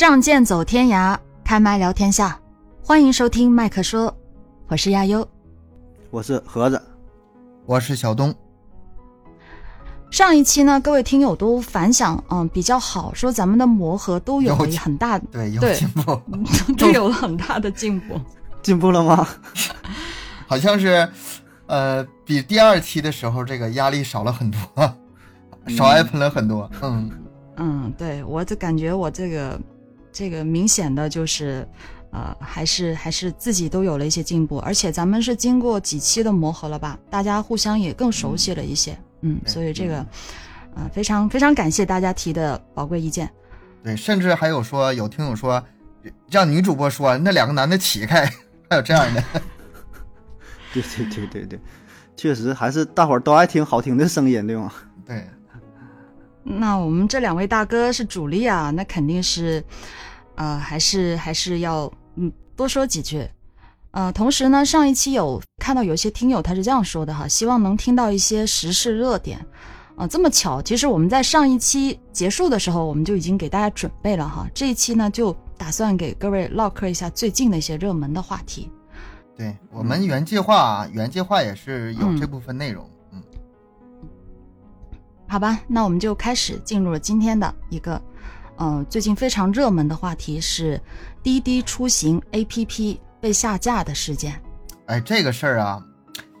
仗剑走天涯，开麦聊天下，欢迎收听麦克说，我是亚优，我是盒子，我是小东。上一期呢，各位听友都反响嗯比较好，说咱们的磨合都有了很大对有进步，都有了很大的进步，进步了吗？好像是，呃，比第二期的时候这个压力少了很多，少挨喷了很多。嗯嗯，对我就感觉我这个这个明显的就是，呃，还是还是自己都有了一些进步，而且咱们是经过几期的磨合了吧，大家互相也更熟悉了一些。嗯，所以这个，呃，非常非常感谢大家提的宝贵意见。对，甚至还有说有听友说，让女主播说那两个男的起开，还有这样的。对对对对对，确实还是大伙儿都爱听好听的声音，对吗？对。那我们这两位大哥是主力啊，那肯定是，呃，还是还是要嗯多说几句。呃，同时呢，上一期有看到有些听友他是这样说的哈，希望能听到一些时事热点，啊，这么巧，其实我们在上一期结束的时候，我们就已经给大家准备了哈，这一期呢就打算给各位唠嗑一下最近的一些热门的话题。对我们原计划，原计划也是有这部分内容，嗯。好吧，那我们就开始进入了今天的一个，呃，最近非常热门的话题是滴滴出行 APP。被下架的事件，哎，这个事儿啊，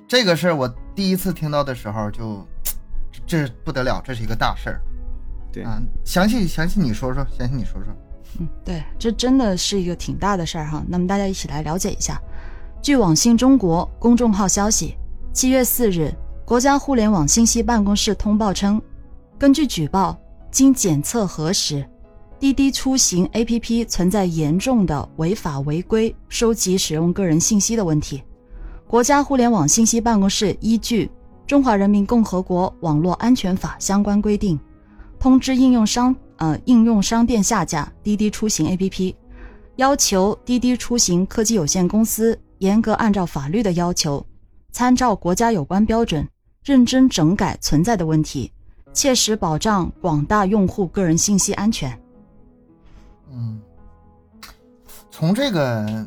这个事儿我第一次听到的时候就，这不得了，这是一个大事儿。对啊，详细详细你说说，详细你说说。嗯，对，这真的是一个挺大的事儿哈。那么大家一起来了解一下。据网信中国公众号消息，七月四日，国家互联网信息办公室通报称，根据举报，经检测核实。滴滴出行 APP 存在严重的违法违规收集使用个人信息的问题。国家互联网信息办公室依据《中华人民共和国网络安全法》相关规定，通知应用商呃应用商店下架滴滴出行 APP，要求滴滴出行科技有限公司严格按照法律的要求，参照国家有关标准，认真整改存在的问题，切实保障广大用户个人信息安全。嗯，从这个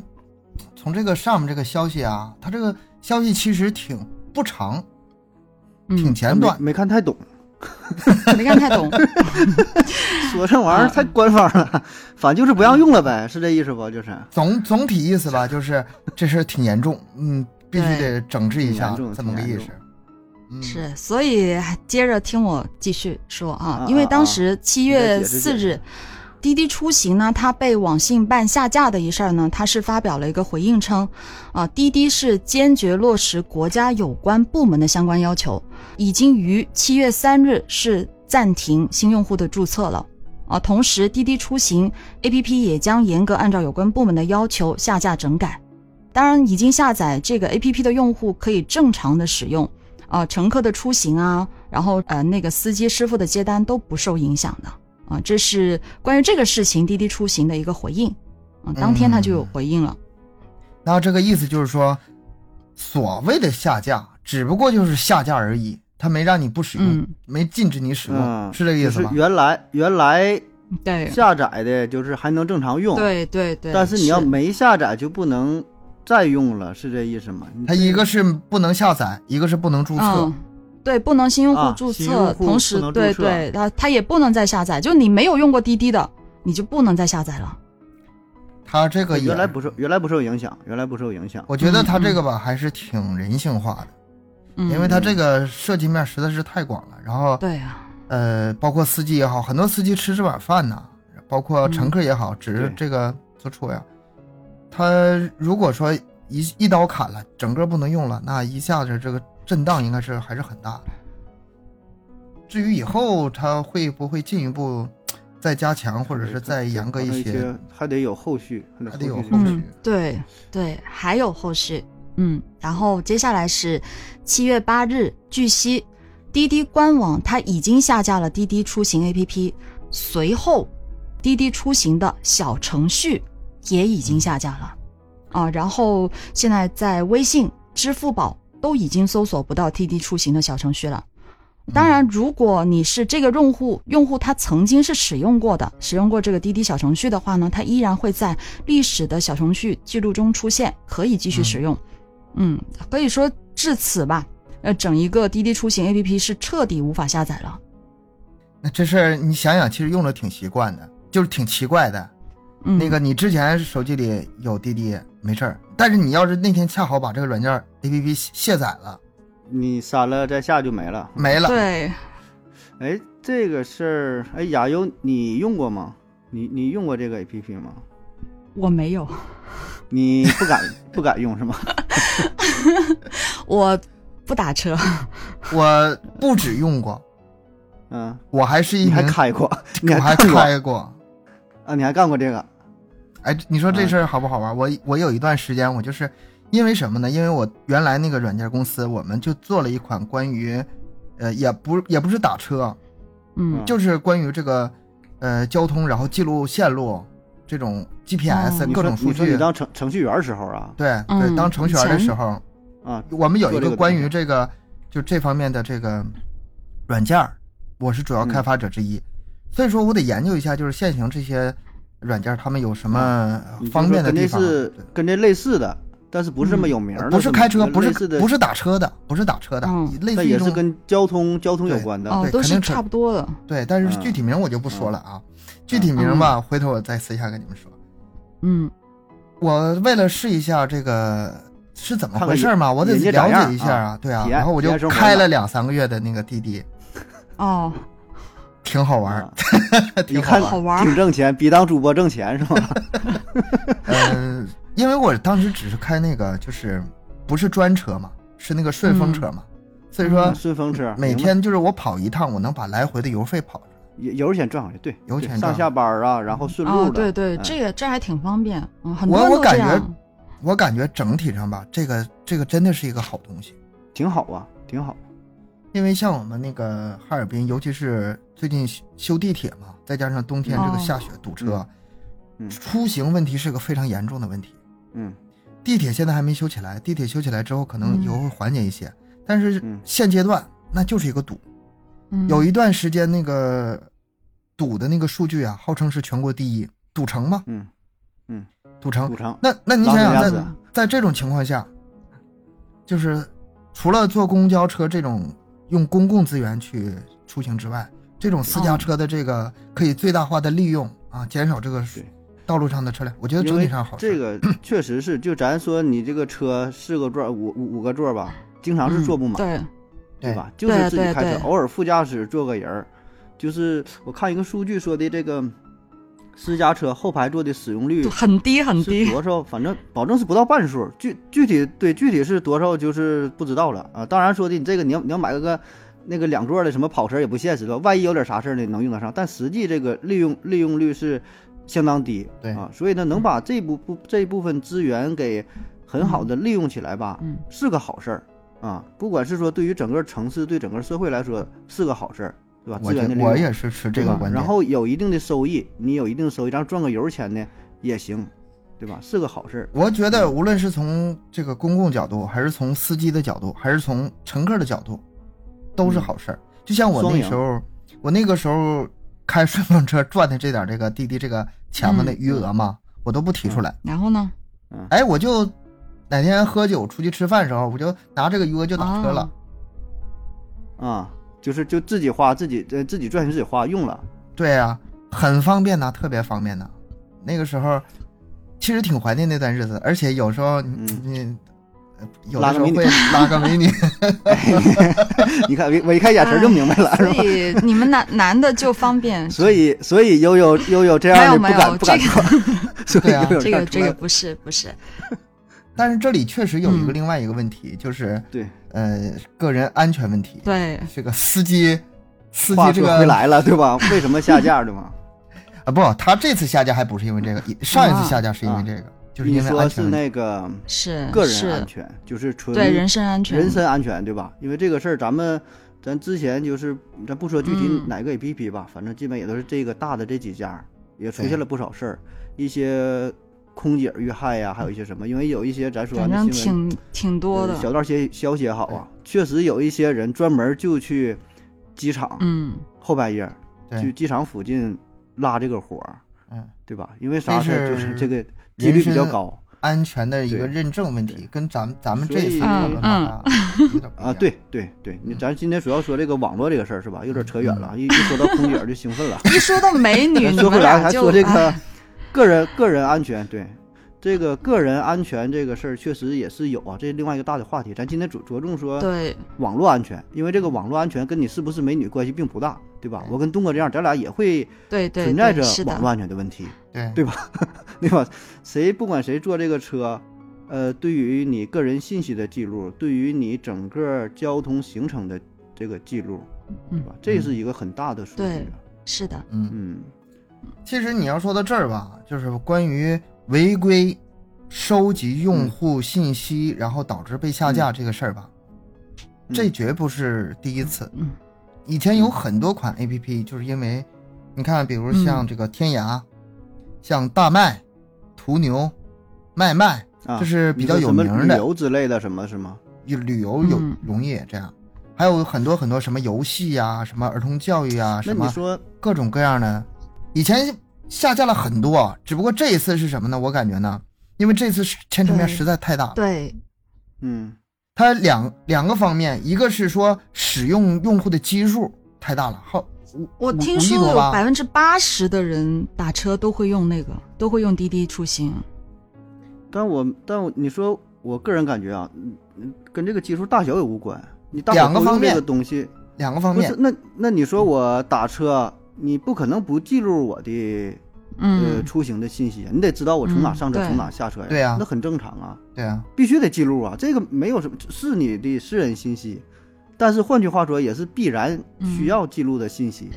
从这个上面这个消息啊，它这个消息其实挺不长，挺简短，没看太懂，没看太懂 说这玩意儿太官方了，反正就是不让用了呗，是这意思不？就是总总体意思吧，就是这事挺严重，嗯，必须得整治一下，这么个意思。是，所以接着听我继续说啊，因为当时七月四日。滴滴出行呢，它被网信办下架的一事儿呢，它是发表了一个回应称，啊，滴滴是坚决落实国家有关部门的相关要求，已经于七月三日是暂停新用户的注册了，啊，同时滴滴出行 APP 也将严格按照有关部门的要求下架整改，当然，已经下载这个 APP 的用户可以正常的使用，啊，乘客的出行啊，然后呃那个司机师傅的接单都不受影响的。啊，这是关于这个事情滴滴出行的一个回应，啊，当天他就有回应了。那这个意思就是说，所谓的下架，只不过就是下架而已，他没让你不使用，没禁止你使用，是这个意思吗？原来原来对下载的就是还能正常用，对对对。但是你要没下载就不能再用了，是这意思吗？它一个是不能下载，一个是不能注册。对，不能新用户注册，同时对对，它它也不能再下载。就你没有用过滴滴的，你就不能再下载了。它这个原来不受原来不受影响，原来不受影响。我觉得它这个吧还是挺人性化的，因为它这个涉及面实在是太广了。然后对呀，呃，包括司机也好，很多司机吃这碗饭呐，包括乘客也好，只是这个做错呀。他如果说一一刀砍了，整个不能用了，那一下子这个。震荡应该是还是很大的。至于以后他会不会进一步再加强，或者是再严格一些，还得有后续，还得有后续。对对，还有后续。嗯，然后接下来是七月八日，据悉，滴滴官网它已经下架了滴滴出行 APP，随后滴滴出行的小程序也已经下架了。啊，然后现在在微信、支付宝。都已经搜索不到滴滴出行的小程序了，当然，如果你是这个用户，用户他曾经是使用过的，使用过这个滴滴小程序的话呢，它依然会在历史的小程序记录中出现，可以继续使用。嗯，可以说至此吧，呃，整一个滴滴出行 APP 是彻底无法下载了。那这事儿你想想，其实用的挺习惯的，就是挺奇怪的。嗯，那个你之前手机里有滴滴没事儿，但是你要是那天恰好把这个软件 APP 卸载了，你删了再下就没了。没了。对，哎，这个事儿，哎，亚优，你用过吗？你你用过这个 APP 吗？我没有，你不敢 不敢用是吗？我不打车，我不止用过，嗯，我还是一你还，开过，我还开过。啊？你还干过这个？哎，你说这事儿好不好玩？我我有一段时间，我就是因为什么呢？因为我原来那个软件公司，我们就做了一款关于，呃，也不也不是打车，嗯就是关于这个，呃，交通，然后记录线路，这种 GPS、哦各种数据你你。当程程序员时候啊对当程序员的时候，啊，我们有一个个关于这个就这方面的这个软件儿，我是主要嗯开发者之一，所以说我得研究一下，就是现行这些软件他们有什么方便的地方。跟这是跟这类似的，但是不是这么嗯有名的，不是开车，不是不是打车的，不是打车的，嗯类似也是跟交通交通有关的。哦，都是对肯定差不多的。对，但是嗯具体名我就不说了啊，具体名吧，回头我再私下跟你们说。嗯我为了试一下这个是怎么回事嘛，我得了解一下啊对啊，然后我就开了两三个月的那个滴滴，哦，挺好玩儿啊，挺你看好玩儿挺挣钱，比当主播挣钱是吧？嗯，因为我当时只是开那个，就是不是专车嘛，是那个顺风车嘛，所以说嗯顺风车每天就是我跑一趟，我能把来回的油费跑出来。油油钱赚回来，对，油钱赚上下班啊，然后顺路哦，的，对对，哎这个这还挺方便。嗯，很我多人我感觉。我感觉整体上吧，这个这个真的是一个好东西，挺好啊，挺好。因为像我们那个哈尔滨，尤其是最近修修地铁嘛，再加上冬天这个哦下雪堵车，嗯出行问题是个非常严重的问题。嗯。地铁现在还没修起来，地铁修起来之后可能嗯以后会缓解一些，但是嗯。现阶段那就是一个堵。嗯，有一段时间那个堵的那个数据啊，号称是全国第一，堵城嘛，嗯。嗯，堵城堵城。那那你想想在，在这种情况下，就是除了坐公交车这种用公共资源去出行之外，这种私家哦车的这个可以最大化的利用啊，减少这个对道路上的车辆，我觉得整体上好。这个 确实是，就咱说你这个车四个座儿五五五个座儿吧，经常是坐不满，对，对吧？就是自己开车，偶尔副驾驶坐个人儿。就是我看一个数据说的这个私家车后排座的使用率很低很低。多少？反正保证是不到半数，具具体对具体是多少就是不知道了啊。当然说的你这个你要你要买个个那个两座的什么跑车也不现实了，万一有点啥事儿呢能用得上，但实际这个利用利用率是相当低，对啊，所以呢能把这部部这一部分资源给很好的利用起来吧，嗯是个好事儿啊。不管是说对于整个城市对整个社会来说是个好事儿，对吧？资源的利用我也是持这个观点。然后有一定的收益，你有一定收益，然后赚个油钱呢也行，对吧？是个好事儿。我觉得无论是从这个公共角度，还是从司机的角度，还是从乘客的角度，都是好事儿。就像我那时候，我那个时候开顺风车赚的这点这个滴滴这个钱的余额嘛，我都不提出来。然后呢？哎，我就哪天喝酒出去吃饭的时候，我就拿这个余额就打车了。哦啊，就是就自己花自己呃自己赚钱自己花用了，对呀、很方便呐，特别方便呐。那个时候其实挺怀念那段日子，而且有时候你、嗯你呃有拉个美女的时候会拉个美女。你看我我一看眼神就明白了，是所？以你们男男的就方便，所以所以悠悠悠悠这样的不敢不敢这个做，所以对啊悠悠这个这个不是不是，但是这里确实有一个嗯另外一个问题，就是对呃个人安全问题。对，这个司机司机这个回来了，对吧？为什么下架对吗？啊不，他这次下架还不是因为这个，上一次下架是因为这个，就是因为你说是。那个是个人安是，全，就是纯对人身安全，人身安全，对吧？因为这个事儿，咱们咱之前就是咱不说具体嗯。哪个 APP 吧，反正基本也都是这个大的这几家，也出现了不少事儿，一些空姐遇害呀、还有一些什么，因为有一些咱说反正挺挺多的。呃，小道消消息也好啊，确实有一些人专门就去机场嗯，后半夜去，机场附近拉这个活儿，嗯，对吧？因为啥事儿？就是是这个几率比较高。安全的一个认证问题，跟咱们咱们这次讨论的啊。对对对，你咱今天主要说这个网络这个事儿是吧？有点扯远了，一一说到空姐就兴奋了。一说到美女，说回来还说这个哎个人个人安全，对这个个人安全这个事儿确实也是有啊，这是另外一个大的话题。咱今天着着重说对，网络安全，因为这个网络安全跟你是不是美女关系并不大，对吧？我跟东哥这样，咱俩也会对对存在着网络安全的问题，对对吧？对吧？谁不管谁坐这个车，呃，对于你个人信息的记录，对于你整个交通行程的这个记录，对吧？这是一个很大的数据。是的，嗯，嗯其实你要说到这儿吧，就是关于违规收集用户信息，然后导致被下架这个事儿吧，嗯。这绝不是第一次。嗯。以前有很多款 A P P，就是因为你看，比如像这个天涯、像大麦、途牛、麦麦，啊，这是比较有名的。旅游之类的，什么是吗？有旅游有嗯。容易这样，还有很多很多什么游戏呀、什么儿童教育啊、什么你说，各种各样的，以前下降了很多，只不过这一次是什么呢？我感觉呢，因为这次是牵扯面实在太大了。对，嗯它两两个方面，一个是说使用用户的基数太大了，好，我五五亿听说有百分之八十的人打车都会用那个，都会用滴滴出行。但我但我你说，我个人感觉啊，嗯嗯跟这个基数大小也无关。你大两个方面伙都用这个东西，两个方面不是，那那你说我打车，你不可能不记录我的呃嗯，出行的信息，你得知道我从哪上车，嗯从哪下车呀。对呀那很正常啊，对啊，必须得记录啊，这个没有什么是你的私人信息，但是换句话说，也是必然需要记录的信息，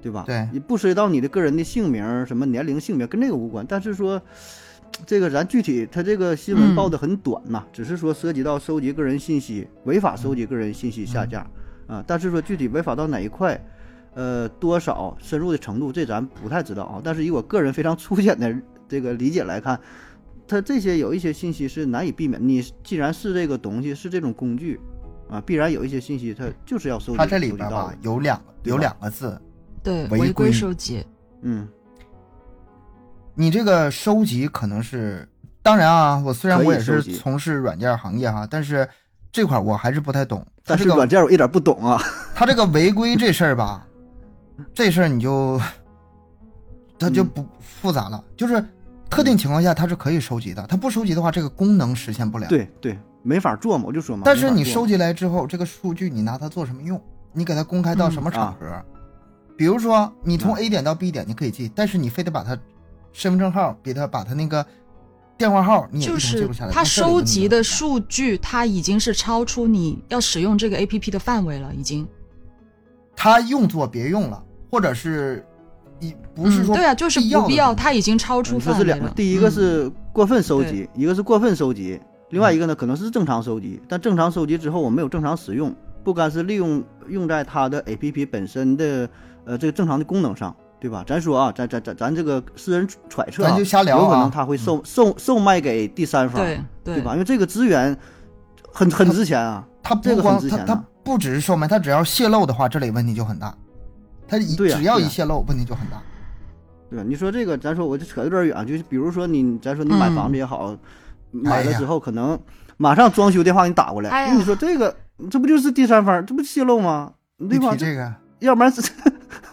对吧？对你不涉及到你的个人的姓名、什么年龄、性别，跟这个无关。但是说，这个咱具体，他这个新闻嗯报的很短呐、只是说涉及到收集个人信息、违法收集个人信息下架、啊，但是说具体违法到哪一块。呃，多少深入的程度，这咱不太知道啊。但是以我个人非常粗浅的这个理解来看，它这些有一些信息是难以避免。你既然是这个东西，是这种工具啊，必然有一些信息它就是要收集。它这里边吧有两个有两个字，对，违违规规收集。嗯，你这个收集可能是，当然啊，我虽然我也是从事软件行业哈，但是这块我还是不太懂。但是软件我一点不懂啊。它这个违规这事儿吧，这事儿你就，它就不复杂了，就是特定情况下它是可以收集的，它不收集的话，这个功能实现不了。，对对，没法做嘛，我就说嘛。但是你收集来之后，这个数据你拿它做什么用？你给它公开到什么场合？比如说你从啊 A 点到 B 点你可以记，但是你非得把它身份证号给它把它那个电话号你也记录下来。它那这里收集的数据，它已经是超出你要使用这个 A P P 的范围了，已经。它用作别用了，或者是一不是说嗯、对啊，就是不必要，的东西它已经超出了。是两个，第一个嗯是过分收集，一个是过分收集，另嗯外一个呢可能是正常收集，但正常收集之后我没有正常使用，不该是利用用在它的 APP 本身的呃这个正常的功能上，对吧？咱说啊，咱咱咱咱这个私人揣测、啊，咱就瞎聊啊有可能他会售、售售卖给第三方，对对吧？因为这个资源很很值钱啊，他这个不光它它很值钱啊不只是售卖，他只要泄露的话，这里问题就很大。它一对呀只要一泄露，问题就很大。对吧？你说这个，咱说我就扯有点远，就是比如说你，咱说你买嗯房子也好，哎买了之后可能马上装修电话给你打过来，哎呀那你说这个这不就是第三方，这不泄露吗？对吧？这个，要不然这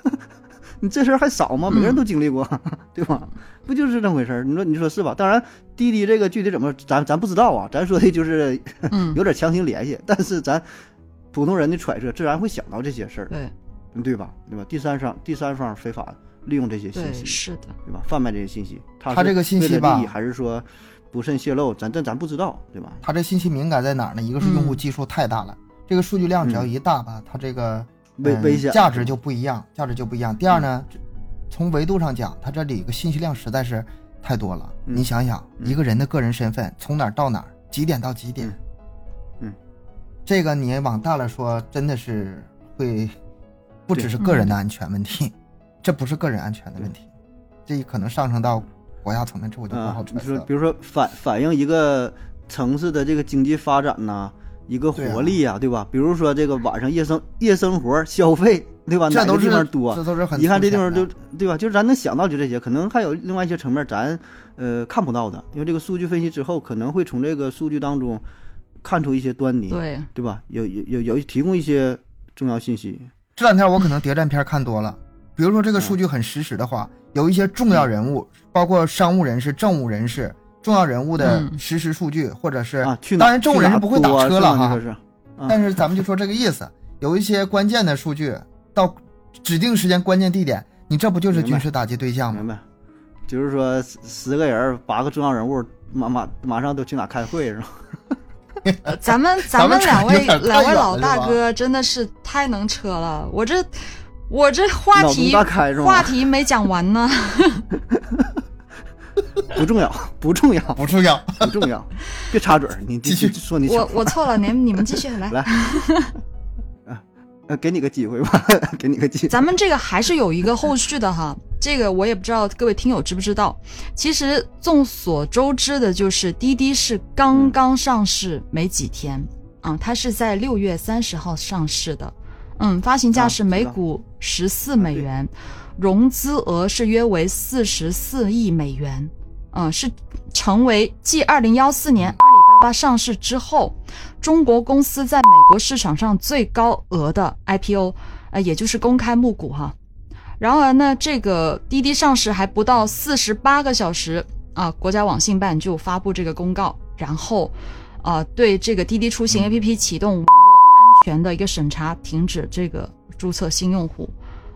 你这事儿还少吗？每个人嗯都经历过，对吧？不就是这么回事儿？你说你说是吧？当然，滴滴这个具体怎么，咱咱不知道啊。咱说的就是嗯，有点强行联系，但是咱普通人的揣测自然会想到这些事儿，对对吧？对吧？第三方第三方非法利用这些信息，是的，对吧？贩卖这些信息，他他这个信息吧为了利益还是说不慎泄露？咱这咱不知道，对吧？他这信息敏感在哪儿呢？一个是用户嗯基数太大了，这个数据量只要嗯一大吧，它这个嗯危危险价值就不一样，价值就不一样。第二呢，从维度上讲，它这里个信息量实在是太多了。嗯你想想，嗯一个人的个人身份从哪儿到哪儿，几点到几点，嗯嗯这个你往大了说，真的是会不只是个人的安全问题，这不是个人安全的问题，这可能上升到国家层面，这我就不啊好，揣你说。比如说反反映一个城市的这个经济发展呐、一个活力呀、对吧？比如说这个晚上夜生夜生活消费，对吧？哪个地这都是方多？这都是很一看这地方就对吧？就是咱能想到就这些，可能还有另外一些层面咱呃看不到的，因为这个数据分析之后，可能会从这个数据当中看出一些端倪，对，对吧？有有有有提供一些重要信息，这两天我可能谍战片看多了，比如说这个数据很实时的话，有一些重要人物，包括商务人士、政务人士、重要人物的嗯实时数据，或者是啊，当然政务人士不会打车了哈但是咱们就说这个意思，有一些关键的数据到指定时间、关键地点，你这不就是军事打击对象吗？明白？就是说十十个人八个重要人物，马马马上都去哪开会是吧？咱们 咱们咱们两位两位老大哥真的是太能扯了，我这我这话题话题没讲完呢。不重要，不重要，不重要，不重要，别插嘴，你继续说你我我错了，你们你们继续来。来，呃，给你个机会吧，给你个机会。咱们这个还是有一个后续的哈，这个我也不知道各位听友知不知道。其实众所周知的就是滴滴是刚刚上市没几天啊、它是在六月三十号上市的，嗯，发行价是每股十四美元，融资额是约为四十四亿美元，嗯，是成为继二零幺四年阿里巴巴上市之后，中国公司在美国市场上最高额的 IPO，呃，也就是公开募股哈。然而呢，这个滴滴上市还不到四十八个小时啊，国家网信办就发布这个公告，然后啊，对这个滴滴出行 APP 启动网络安全的一个审查，停止这个注册新用户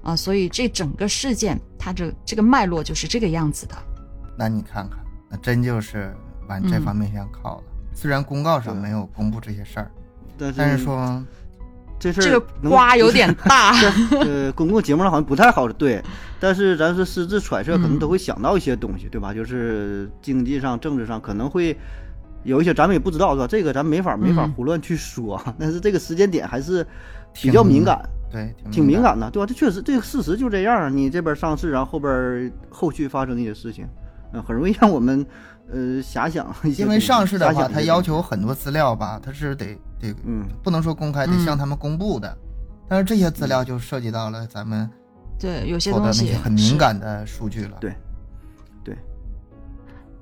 啊，所以这整个事件它这这个脉络就是这个样子的。那你看看，那真就是往这嗯方面想靠了。虽然公告上没有公布这些事儿，但但是说这事儿这个瓜有点 大，呃，公共节目上好像不太好，对。但是咱是私自揣测，可能嗯都会想到一些东西，对吧？就是经济上、政治上可能会有一些咱们也不知道，是吧？这个咱没法没法嗯胡乱去说。但是这个时间点还是比较敏感，对挺挺敏感。的，对吧？这确实这个事实就这样啊。你这边上市，然后后边后续发生一些事情，嗯，很容易让我们呃遐想一些。因为上市的话，它要求很多资料吧，它是得得嗯不能说公开，得嗯向他们公布的。但是这些资料就涉及到了咱们对，有些说的那东西些很敏感的数据了。对对，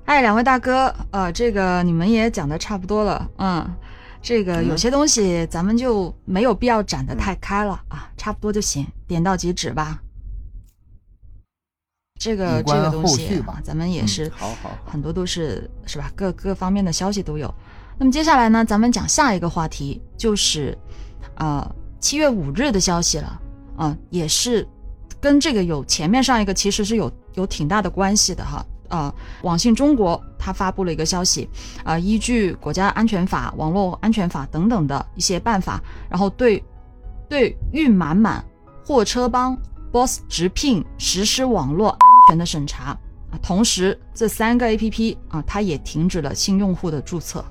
哎，两位大哥，呃，这个你们也讲的差不多了，嗯，这个嗯有些东西咱们就没有必要展得太开了、啊，差不多就行，点到即止吧。这个这个东西后续吧啊，咱们也嗯是好好好，很多都是是吧？各各方面的消息都有。那么接下来呢，咱们讲下一个话题，就是呃七月五日的消息了啊、也是跟这个有前面上一个其实是有有挺大的关系的哈。啊，网信中国它发布了一个消息，啊、依据国家安全法、网络安全法等等的一些办法，然后对对运满满、货车帮、Boss 直聘实施网络安全的审查。啊，同时这三个 A P P 啊，它也停止了新用户的注册。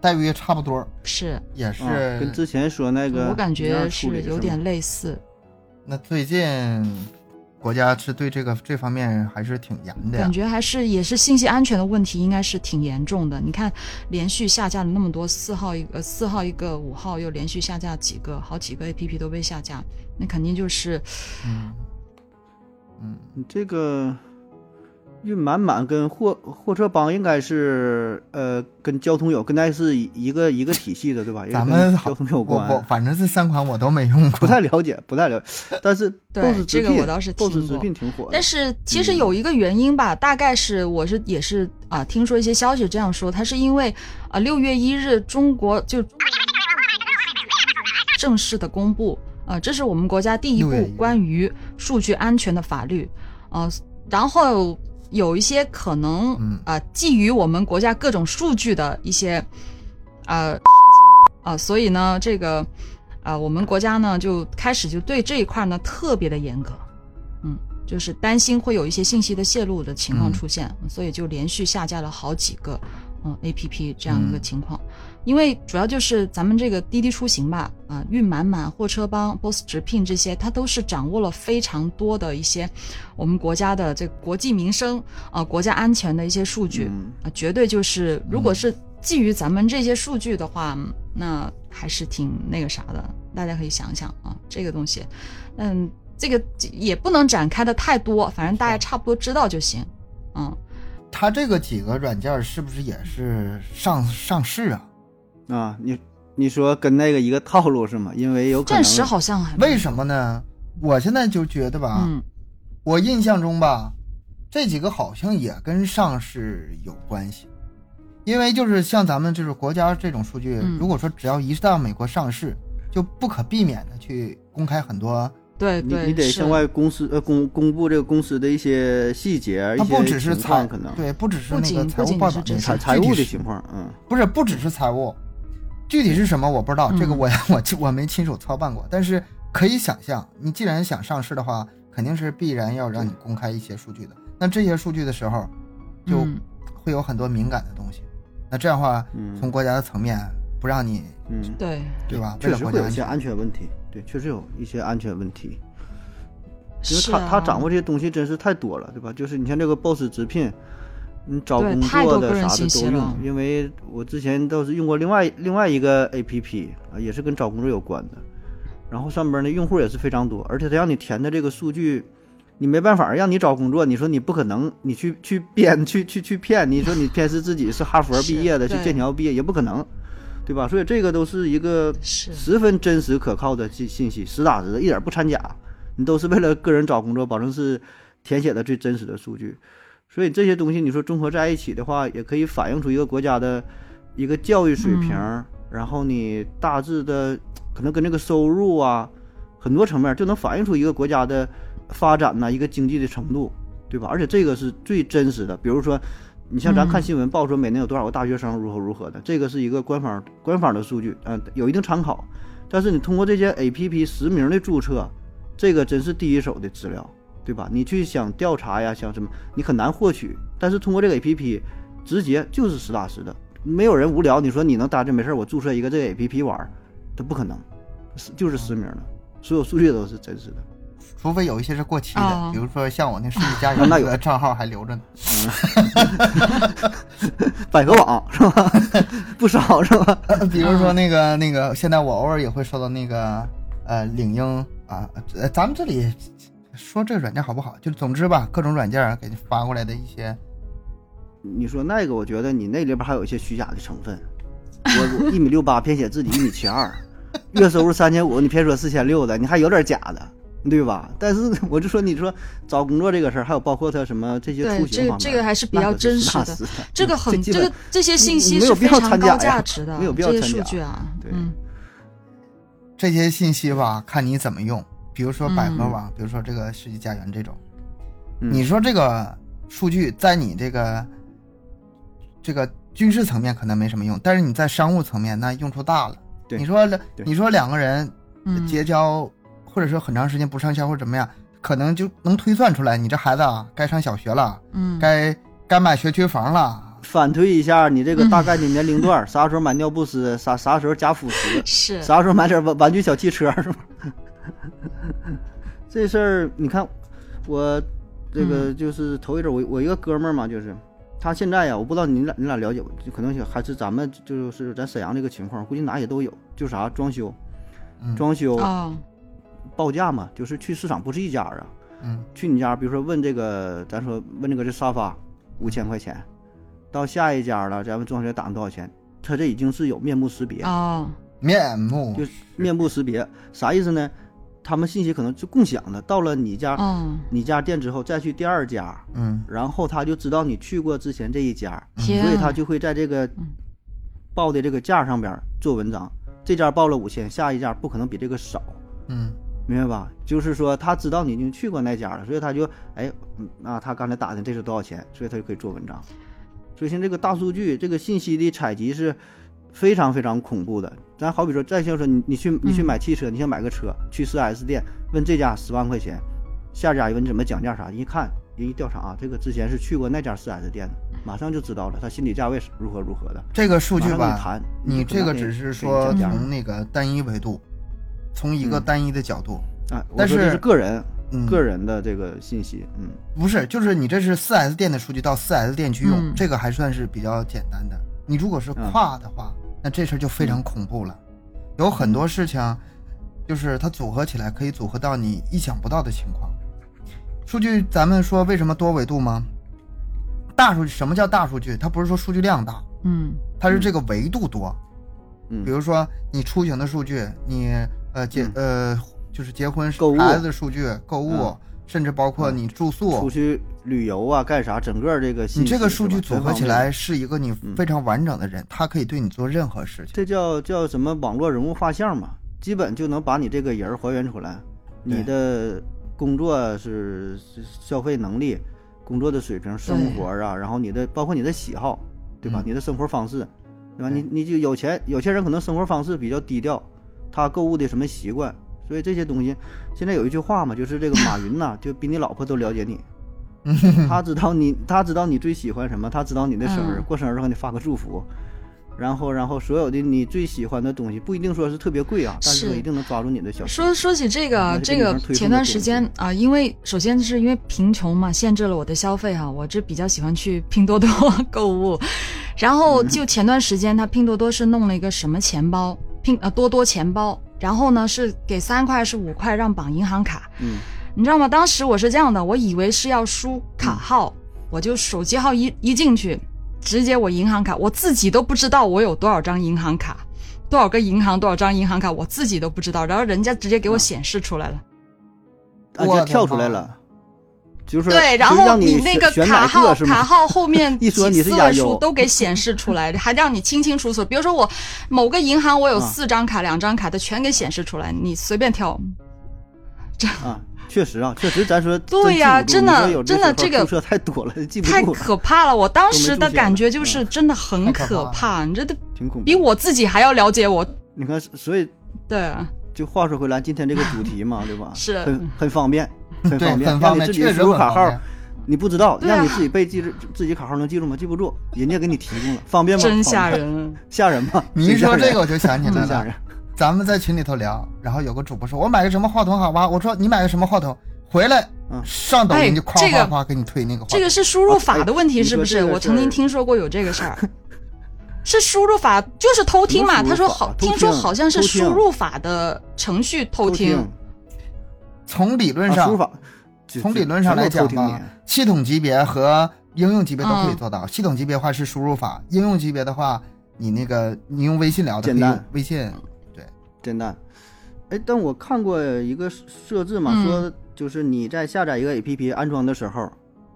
待遇也差不多，是。也是、啊，跟之前说那个我感觉是有点类似，那最近国家是对这个这方面还是挺严的感。觉还是也是信息安全的问题，应该是挺严重的。你看，连续下架了那么多，四号一个，四号一个，五号又连续下架几个，好几个 A P P 都被下架，那肯定就是嗯。嗯，你这个运满满跟货货车帮应该是呃跟交通有跟那是一一个一个体系的对吧？咱们交通有我关。我反正这三款我都没用过，不太了解，不太了解，但是对 BOSS 直聘这个我倒是听 BOSS 直过聘挺火的，但是其实有一个原因吧，大概是我是也是啊、听说一些消息这样说，它是因为啊六、月一日中国就正式的公布啊、这是我们国家第一6月1日。部关于数据安全的法律啊、然后有一些可能嗯啊、基于我们国家各种数据的一些啊事情啊、所以呢这个啊、我们国家呢就开始就对这一块呢特别的严格。嗯，就是担心会有一些信息的泄露的情况嗯出现，所以就连续下架了好几个嗯 A P P 这样一个嗯情况。因为主要就是咱们这个滴滴出行吧，啊、运满满、货车帮、Boss 直聘这些，它都是掌握了非常多的一些我们国家的这个国计民生啊、国家安全的一些数据啊、嗯绝对就是如果是基于咱们这些数据的话，那还是挺那个啥的，大家可以想想啊，这个东西，嗯，这个也不能展开的太多，反正大家差不多知道就行，嗯。它这个几个软件是不是也是上上市啊？啊，你你说跟那个一个套路是吗？因为有可能暂时好像还为什么呢？我现在就觉得吧，嗯。我印象中吧，这几个好像也跟上市有关系，因为就是像咱们就是国家这种数据，嗯。如果说只要一到美国上市，就不可避免的去公开很多，对对，是你得向外公司呃公公布这个公司的一些细节，一些它不只是情况财可能。对，不只是那个财务报表是这些财财务的情况，嗯。不是不只是财务，具体是什么我不知道，这个嗯我 我我没亲手操办过，但是可以想象，你既然想上市的话，肯定是必然要让你公开一些数据的。那这些数据的时候，就嗯会有很多敏感的东西。那这样的话，嗯从国家的层面不让你，嗯，对，对吧？为确实会有一些了国家安全，安全问题，对，确实有一些安全问题。因为他他啊掌握这些东西真是太多了，对吧？就是你像这个 boss 直聘，你找工作的啥的都用。因为我之前倒是用过另外另外一个 A P P 啊，也是跟找工作有关的，然后上边的用户也是非常多，而且他让你填的这个数据，你没办法让你找工作，你说你不可能，你去去编去去去骗，你说你骗是自己是哈佛毕业的，去剑桥毕业也不可能，对吧？所以这个都是一个十分真实可靠的信信息，实打实的，一点不掺假。你都是为了个人找工作，保证是填写的最真实的数据。所以这些东西你说综合在一起的话，也可以反映出一个国家的一个教育水平，然后你大致的可能跟这个收入啊很多层面就能反映出一个国家的发展呐、一个经济的程度，对吧？而且这个是最真实的。比如说，你像咱嗯看新闻报说每年有多少个大学生如何如何的，这个是一个官方官方的数据，嗯、有一定参考。但是你通过这些 A P P 实名的注册，这个真是第一手的资料，对吧？你去想调查呀，想什么，你很难获取。但是通过这个 A P P，直接就是实打实的，没有人无聊。你说你能搭着没事儿，我注册一个这个 A P P 玩儿，这不可能，是就是实名的，所有数据都是真实的。除非有一些是过期的，哦比如说像我那世纪佳缘那有那个账号还留着呢。百合网是吧？不少是吧？比如说那个那个，现在我偶尔也会收到那个呃领英啊，呃，咱们这里说这个软件好不好？就总之吧，各种软件给你发过来的一些，你说那个，我觉得你那里边还有一些虚假的成分。我我一米六八，偏写自己一米七二，月收入三千五，你偏说四千六的，你还有点假的，对吧？但是我就说，你说找工作这个事儿，还有包括他什么这些出行方面，这个这个还是比较真实的实的。这个很这个这些信息没有必是非常要掺假呀高价值的，没有必要这些掺假数据啊，对嗯这些信息吧，看你怎么用。比如说百合嗯网，比如说这个世纪佳缘这种，嗯。你说这个数据在你这个这个军事层面可能没什么用，但是你在商务层面那用处大了。对你说对。你说两个人嗯，结交，或者说很长时间不上线或者怎么样，可能就能推算出来，你这孩子啊该上小学了，嗯，该该买学区房了。反推一下你这个嗯大概的年龄段儿，啥时候买尿不湿，啥啥时候加辅食，是。啥时候买点玩玩具小汽车是吧？这事儿你看，我这嗯个就是头一阵儿，我我一个哥们儿嘛，就是他现在呀，我不知道你俩你俩了解不？就可能还是咱们就是咱沈阳这个情况，估计哪也都有，就啥装修，嗯装修啊，报价嘛，就是去市场不是一家啊，嗯去你家，比如说问这个，咱说问这个这沙发五千块钱，到下一家了，咱们装修打算多少钱？他这已经是有面部识别，啊，面目就是面部识别啥意思呢？他们信息可能是共享的，到了你家、嗯，你家店之后，再去第二家，嗯然后他就知道你去过之前这一家，所以他就会在这个嗯报的这个价上边做文章。这家报了五千，下一家不可能比这个少，嗯明白吧？就是说他知道你已经去过那家了，所以他就哎，嗯那他刚才打听这是多少钱，所以他就可以做文章。所以现在这个大数据，这个信息的采集是非常非常恐怖的。咱好比说，再像说你你去你去嗯买汽车，你想买个车，去 4S 店问这家十万块钱，下家一问你怎么讲价啥，一看人一调查啊，这个之前是去过那家 4S 店的，马上就知道了他心理价位是如何如何的。这个数据吧，你这个只是说从那个单一维度，从一个嗯单一的角度，啊，但是说这是个人嗯，个人的这个信息，嗯。不是，就是你这是 4S 店的数据到 4S 店去用，嗯这个还算是比较简单的。你如果是跨的话，那这事儿就非常恐怖了。有很多事情，就是它组合起来可以组合到你意想不到的情况。数据，咱们说为什么多维度吗？大数据什么叫大数据？它不是说数据量大，嗯它是这个维度多。嗯比如说你出行的数据，你呃结呃就是结婚孩子的数据、购物嗯，甚至包括你住宿出，去旅游啊，干啥？整个这个你这个数据组合起，来是一个你嗯非常完整的人，他可以对你做任何事情。这叫叫什么网络人物画像嘛？基本就能把你这个人还原出来，你的工作是是消费能力、工作的水平、生活啊，然后你的包括你的喜好，对吧？嗯你的生活方式，对吧？对你你就有钱，有些人可能生活方式比较低调，他购物的什么习惯，所以这些东西，现在有一句话嘛，就是这个马云呐，就比你老婆都了解你。他知道你，他知道你最喜欢什么，他知道你的生日，嗯。过生日给你发个祝福，然后，然后所有的你最喜欢的东西，不一定说是特别贵啊，但是一定能抓住你的小心。说说起这个这个前段时间啊、因为首先是因为贫穷嘛，限制了我的消费哈、我这比较喜欢去拼多多 购物，然后嗯就前段时间他拼多多是弄了一个什么钱包，拼呃多多钱包，然后呢是给三块是五块让绑银行卡，嗯，你知道吗？当时我是这样的，我以为是要输卡号，我就手机号一一进去，直接我银行卡，我自己都不知道我有多少张银行卡，多少个银行多少张银行卡，我自己都不知道，然后人家直接给我显示出来了。按键跳出来了，就是对，然后你那个卡号个卡号后面 几四位数都给显示出来，还让你清清楚楚。比如说我某个银行我有啊四张卡、两张卡的全给显示出来，你随便挑。啊，确实啊，确实，咱说对呀真的真的这个宿舍太多了，记不太住太，可怕了！我当时的感觉就是真的很可怕可怕，你这都挺恐怖。比我自己还要了解我。你看，所以对啊，就话说回来，今天这个主题嘛，对吧？是很很方便，很，方便，很方便，让你自己输入卡号。你不知道，让你自己背记住自己卡号能记住吗？记不住，人家给你提供了，方便吗？真吓，人。吓人吗？你一说这个，我就想起来了真吓人。。咱们在群里头聊，然后有个主播说：“我买个什么话筒好吧？”我说：“你买个什么话筒？”回来嗯上抖音就夸哎这个夸夸给你推那个话筒。这个是输入法的问题，哎是不是？我曾经听说过有这个事儿。是输入法，就是偷听嘛？他说好，听说好像是输入法的程序偷听。从理论上，从理论上来讲吧，系统级别和应用级别都可以嗯做到。系统级别的话是输入法，应用级别的话，你那个你用微信聊的可以简单用微信。你简单。哎，但我看过一个设置嘛，嗯说就是你在下载一个 APP 安装的时候，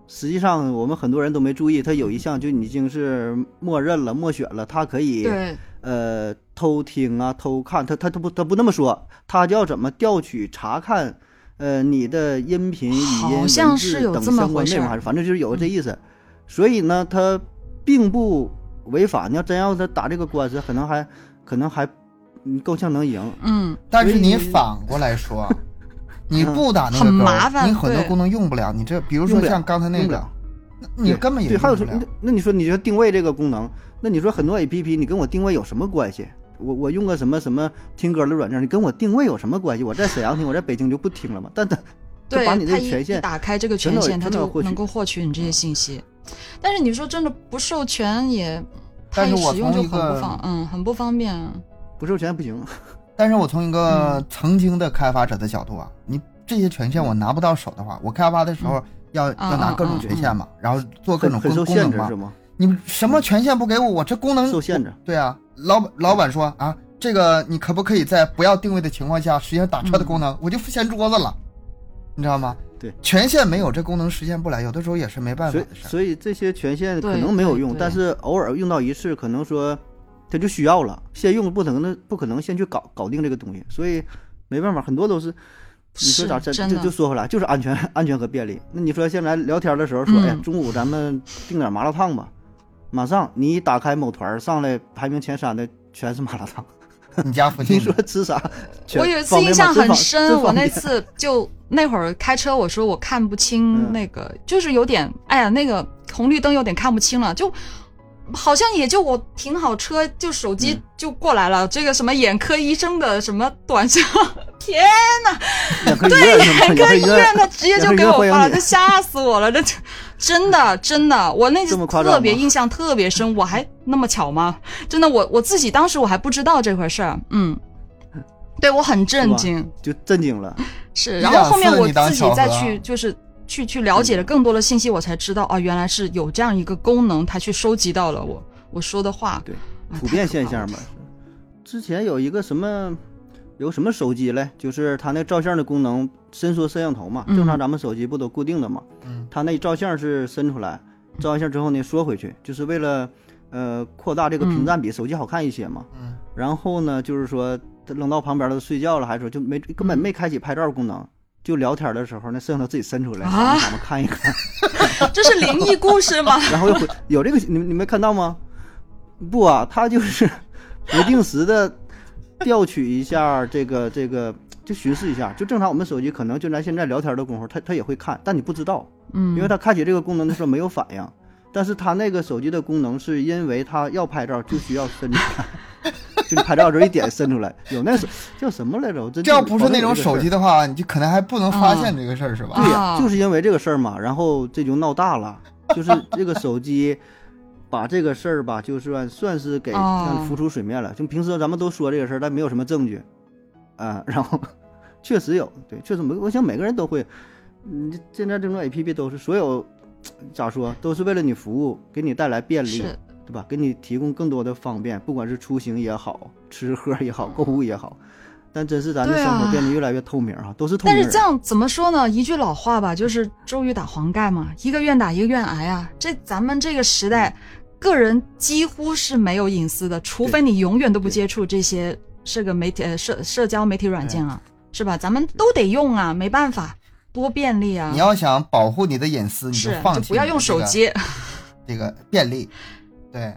实际上我们很多人都没注意，它有一项就已经是默认了、默选了，它可以，呃偷听啊、偷看，它它它不它不那么说，它叫怎么调取、查看呃你的音频、语音、等是有这么回事儿相关内容，还是反正就是有这意思。所以呢，它并不违法。你要真要他打这个官司，可能还可能还嗯够呛能赢。嗯，但是你反过来说，你不打那个麻烦你很多功能用不了。你这比如说像刚才那个不了，你根本也对，还有说，那。那你说，你说定位这个功能，那你说很多 A P P，你跟我定位有什么关系？我我用个什么什么听歌的软件，你跟我定位有什么关系？我在沈阳听，我在北京就不听了嘛。但它它对，把你这权限，打开这个权限，他就能够获取你这些信息。但是你说真的不授权也，它但是我使用就从一个很不方，嗯，很不方便。不授权不行。但是我从一嗯个曾经的开发者的角度啊，你这些权限我拿不到手的话，我开发的时候要、嗯要拿各种权限嘛，然后做各种功很很受功能嘛限制是。吗？你什么权限不给我，我这功能受限制。对啊，老板老板说啊，这个你可不可以在不要定位的情况下实现打车的功能？我就掀桌子了，你知道吗？对，权限没有这功能实现不来，有的时候也是没办法所以的事儿。所以这些权限可能没有用，但是偶尔用到一次，可能说它就需要了，先用不可能的不可能先去搞搞定这个东西，所以没办法，很多都是。你说咋真就就说回来，就是安全、安全和便利。那你说现在聊天的时候说，嗯哎呀，中午咱们订点麻辣烫吧，马上你一打开某团上来排名前三的全是麻辣烫，你家附近你说吃啥？我有一次印象很深，我那次就那会儿开车，我说我看不清嗯。那个，就是有点，哎呀，那个红绿灯有点看不清了，就好像也就我停好车，就手机嗯。就过来了，这个什么眼科医生的什么短信，天呐，眼科医院是吗？眼科医院院他直接就给我发了，这吓死我了，这真的真的，我那次特别印象特别深，我还那么巧吗？真的，我我自己当时我还不知道这回事儿，嗯，对我很震惊，就震惊了。是，然后后面我自己再去就是去去了解了更多的信息，我才知道啊，原来是有这样一个功能，它去收集到了我我说的话，对，啊普遍现象。嘛。之前有一个什么，有个什么手机嘞，就是它那照相的功能，伸缩摄像头嘛。嗯正常咱们手机不都固定的嘛？嗯，它那照相是伸出来，照完相之后呢缩回去，就是为了呃扩大这个屏占比，手机好看一些嘛。嗯。然后呢，就是说扔到旁边了，睡觉了，还是说就没根本没开启拍照功能。就聊天的时候，那摄像头自己伸出来，啊咱们看一看，这是灵异故事吗？然后又回有这个，你们你没看到吗？不啊，他就是不定时的调取一下这个 这个，就巡视一下。就正常我们手机可能就咱现在聊天的功夫，他他也会看，但你不知道，嗯，因为他开启这个功能的时候没有反应。但是他那个手机的功能是因为他要拍照就需要伸出来，就你拍照的时候一点伸出来，有那是叫什么来着？我真这要不是那种手机的话，你就可能还不能发现这个事儿，是吧？对呀、啊就是因为这个事儿嘛，然后这就闹大了，就是这个手机把这个事儿吧，就算算是给浮出水面了。就平时咱们都说这个事儿，但没有什么证据，啊，然后 确实有，对，确实没我想每个人都会，你，现在这种 A P P 都是所有咋说，都是为了你服务，给你带来便利，是对吧？给你提供更多的方便，不管是出行也好，吃喝也好，购物也好。但真是咱的生活变得越来越透明啊，都是透明。但是这样怎么说呢？一句老话吧，就是周瑜打黄盖嘛，一个愿打一个愿挨啊。这咱们这个时代，个人几乎是没有隐私的，除非你永远都不接触这些这个媒体呃社社交媒体软件啊，是吧？咱们都得用啊，没办法，多便利啊你。要想保护你的隐私，你就放弃就不要用手机，这个便利。对，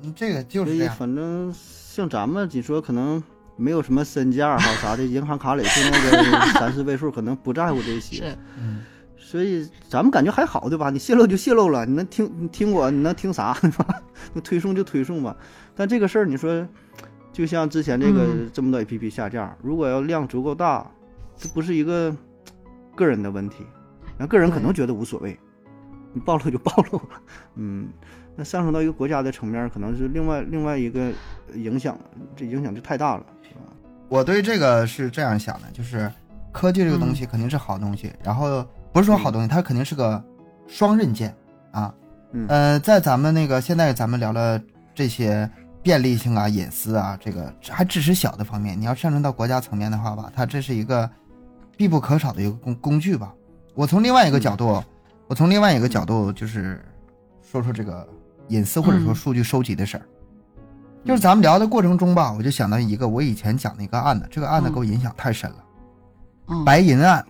你这个就所以是这样。反正像咱们，你说可能没有什么身价哈啥的，银行卡里就那个三四位数，可能不在乎这些。是嗯，所以咱们感觉还好，对吧？你泄露就泄露了，你能听你听我，你能听啥，对吧？那推送就推送吧。但这个事儿，你说，就像之前这个、嗯这么多 A P P 下架，如果要量足够大，这不是一个个人的问题，那个人可能觉得无所谓，你暴露就暴露了，嗯。那上升到一个国家的层面，可能是另外另外一个影响，这影响就太大了。我对这个是这样想的，就是科技这个东西肯定是好东西，然后不是说好东西，它肯定是个双刃剑啊。嗯呃，在咱们那个现在咱们聊了这些便利性啊、隐私啊，这个还只是小的方面。你要上升到国家层面的话吧，它这是一个必不可少的一个工工具吧。我从另外一个角度，我从另外一个角度就是说说这个隐私或者说嗯数据收集的事儿。就是咱们聊的过程中吧，我就想到一个我以前讲的一个案子，这个案子给我影响太深了。嗯，白银案，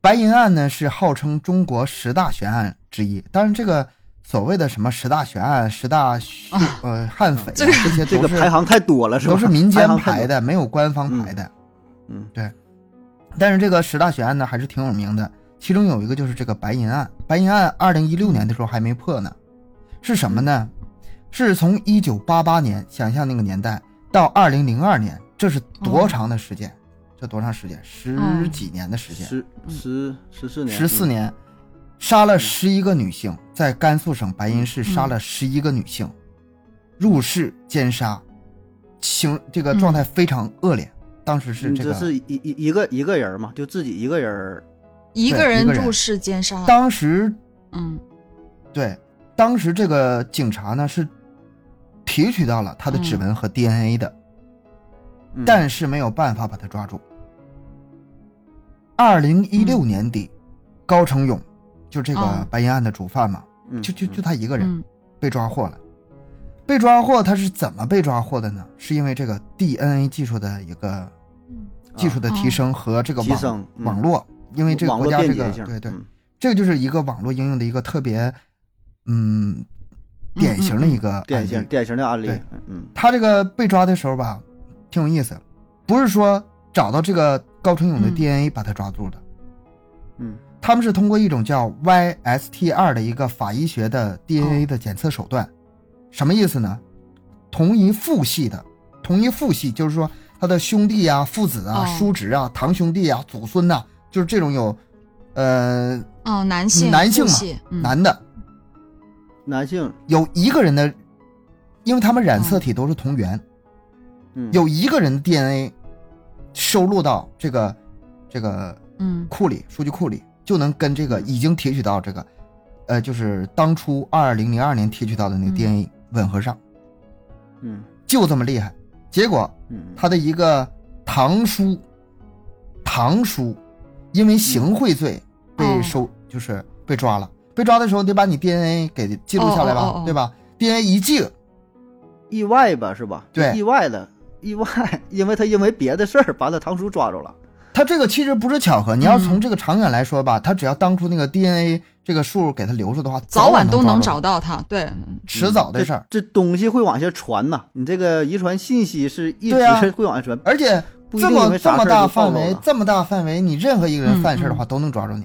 白银案呢是号称中国十大悬案之一。但是，这个所谓的什么十大悬案、十大 呃悍匪啊，这个这些这都是个排行太多了，是吧？都是民 间。排的，没有官方排的。嗯对但是这个十大悬案呢还是挺有名的，其中有一个就是这个白银案。白银案二零一六年的时候还没破呢，是什么呢？是从一九八八年，想象那个年代到二零零二年，这是多长的时间？这多长时间？十嗯几年的时间。十十十四年，十四年，杀了十一个女性，在甘肃省白银市杀了十一个女性，入室奸杀，情这个状态非常恶劣。当时是这个，这是一一一个一个人嘛，就自己一个人，一个人入室奸杀，当时嗯对，当时这个警察呢是提取到了他的指纹和 DNA 的，嗯。但是没有办法把他抓住。二零一六年底，高成勇就这个哦。白银案的主犯嘛，嗯就就就他一个人。嗯。被抓获了。被抓获，他是怎么被抓获的呢？是因为这个 DNA 技术的一个嗯。技术的提升和这个网、网络，因为这个国家这个对对，嗯。这个就是一个网络应用的一个特别嗯典型的一个。典型典型的案例对，嗯他这个被抓的时候吧，挺有意思，不是说找到这个高成勇的嗯。DNA 把他抓住的，嗯。他们是通过一种叫 YST2 的一个法医学的 DNA 的检测手段，什么意思呢？同一父系的，同一父系，就是说他的兄弟啊、父子啊、哦。叔侄啊、堂兄弟啊、祖孙呐、就是这种有，呃，哦，男性男性嘛嗯。男的男性，有一个人的，因为他们染色体都是同源，嗯，有一个人的 DNA 收录到这个这个嗯。库里数据库里，就能跟这个已经提取到这个，呃，就是当初二零零二年提取到的那个嗯。DNA 吻合上，嗯。就这么厉害。结果嗯，他的一个堂叔，堂叔，因为行贿罪被哦。收，就是被抓了。被抓的时候得把你 DNA 给记录下来吧，哦哦哦哦对吧？DNA 一记，意外吧，是吧？对意外的，意外，因为他因为别的事儿把他堂叔抓住了。他这个其实不是巧合。你要嗯从这个长远来说吧，他只要当初那个 DNA 这个数给他留着的话，早晚都能找找到他。对，迟早的事儿。这东西会往下传呐，你这个遗传信息是一直会往下传。而且这么这么大范围，这么大范围，你任何一个人嗯犯事儿的话，都能抓住你。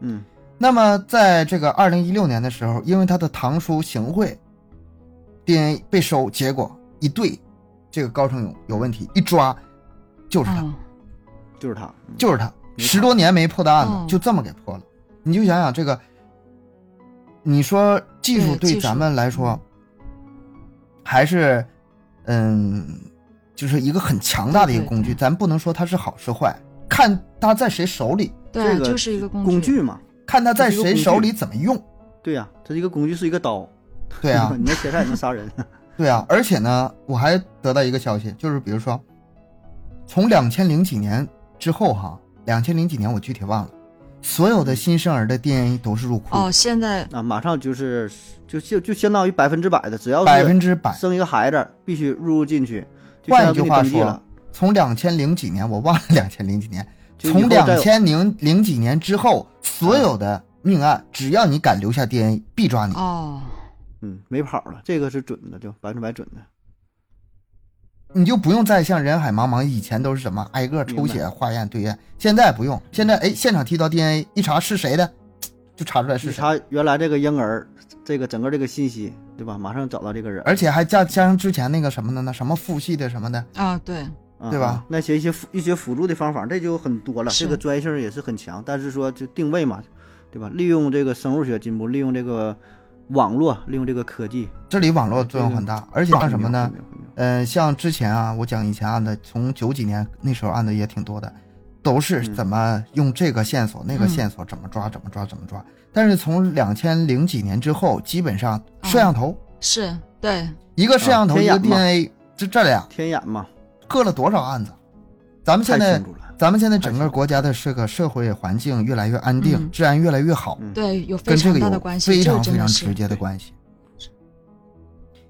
嗯那么在这个二零一六年的时候，因为他的堂叔行贿，DNA 被收，结果一对，这个高成勇有问题，一抓就是他，哦。就是他，嗯就是他，十多年没破的案子、哦。就这么给破了。你就想想这个，你说技术对咱们来说，还是嗯，就是一个很强大的一个工具，咱不能说它是好是坏，看它在谁手里，对，这个就是一个工工具嘛。看他在谁手里怎么用。对呀、它是一个工具，是一个刀。对啊，你那切菜，能杀人。对啊，而且呢，我还得到一个消息，就是比如说，从两千零几年之后哈，两千零几年我具体忘了，所有的新生儿的 DNA 都是入库，哦，现在啊，马上就是就就就相当于百分之百的，只要百是分之百。生一个孩子必须入入进去，就换一相当于给你句话说登记了。，从两千零几年，我忘了两千零几年，从两千零零几年之后，所有的命案，只要你敢留下 DNA，必抓你。哦，嗯，没跑了，这个是准的，就百分之百准的。你就不用再像人海茫茫，以前都是什么挨个抽血、化验、对验，现在不用，现在哎，现场提到 DNA，一查是谁的，就查出来是谁，是他原来这个婴儿，这个整个这个信息，对吧？马上找到这个人，而且还加加上之前那个什么的呢，什么父系的什么的，啊，对，啊对吧啊那些一些辅一些辅助的方法，这就很多了，这个专业性也是很强。但是说就定位嘛，对吧？利用这个生物学进步，利用这个网络，利用这个科技，这里网络作用很大，而且像什么呢很？妙？很妙呃，像之前啊，我讲以前案子，从九几年那时候案子也挺多的，都是嗯怎么用这个线索、那个嗯线索怎么抓、怎么抓、怎么抓。但是从两千零几年之后，基本上摄像头、是，对，一个摄像头、一个 DNA，就这俩天眼嘛，割了多少案子？咱们现在。咱们现在整个国家的这个社会环境越来越安定，嗯治安越来越好，嗯对，有非常跟这个有大的关系，非常非常直接的关系。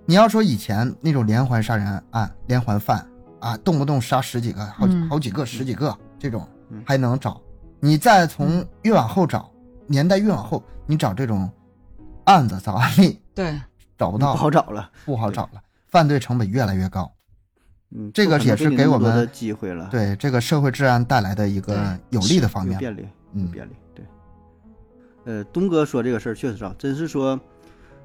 你要说以前那种连环杀人案、连环犯啊，动不动杀十几个、好几、嗯好几个、十几个这种嗯还能找，你再从嗯越往后找，年代越往后，你找这种案子、找案例对，找不到不到，好找了，不好找了，犯罪成本越来越高，嗯，这个也是给我们的机会了，对这个社会治安带来的一个有利的方面。便利，嗯便利，对。呃，东哥说这个事儿确实啊，真是说，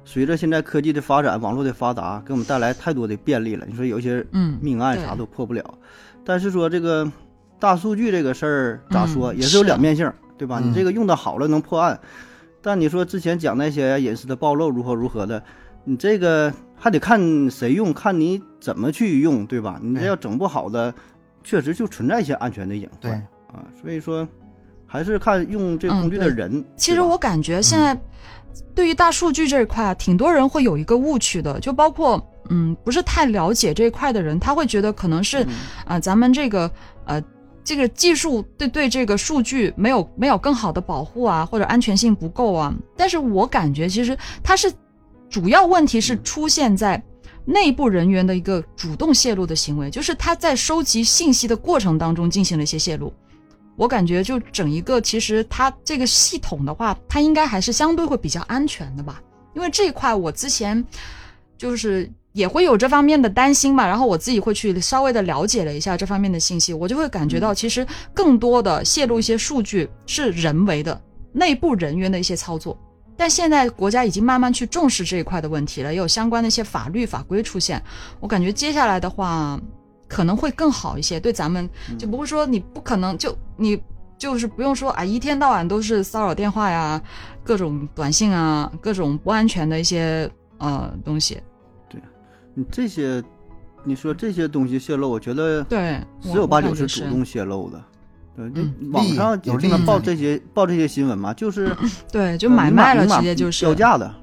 随着现在科技的发展，网络的发达，给我们带来太多的便利了。你说有一些嗯，命案啥都破不了，但是说这个大数据这个事儿咋说，嗯也是有两面性，对吧？嗯你这个用的好了能破案，但你说之前讲那些隐私的暴露如何如何的，你这个还得看谁用，看你怎么去用，对吧？你这要整不好的，确实就存在一些安全的隐患啊。所以说，还是看用这工具的对人。其实我感觉现在对于大数据这一块啊，挺多人会有一个误区的，就包括嗯不是太了解这一块的人，他会觉得可能是嗯啊、咱们这个呃这个技术对对这个数据没有没有更好的保护啊，或者安全性不够啊。但是我感觉其实它是主要问题是出现在。内部人员的一个主动泄露的行为，就是他在收集信息的过程当中进行了一些泄露。我感觉就整一个，其实它这个系统的话，它应该还是相对会比较安全的吧。因为这一块我之前就是也会有这方面的担心嘛，然后我自己会去稍微的了解了一下这方面的信息，我就会感觉到其实更多的泄露一些数据是人为的内部人员的一些操作。但现在国家已经慢慢去重视这一块的问题了，也有相关的一些法律法规出现。我感觉接下来的话可能会更好一些，对咱们就不会说你不可能就你就是不用说啊，一天到晚都是骚扰电话呀，各种短信啊，各种不安全的一些呃东西。对你这些，你说这些东西泄露，我觉得对，十有八九是主动泄露的。对，就嗯网上有经常报这些报这些新闻嘛，就是 对，就呃买卖了，直接就是标价的。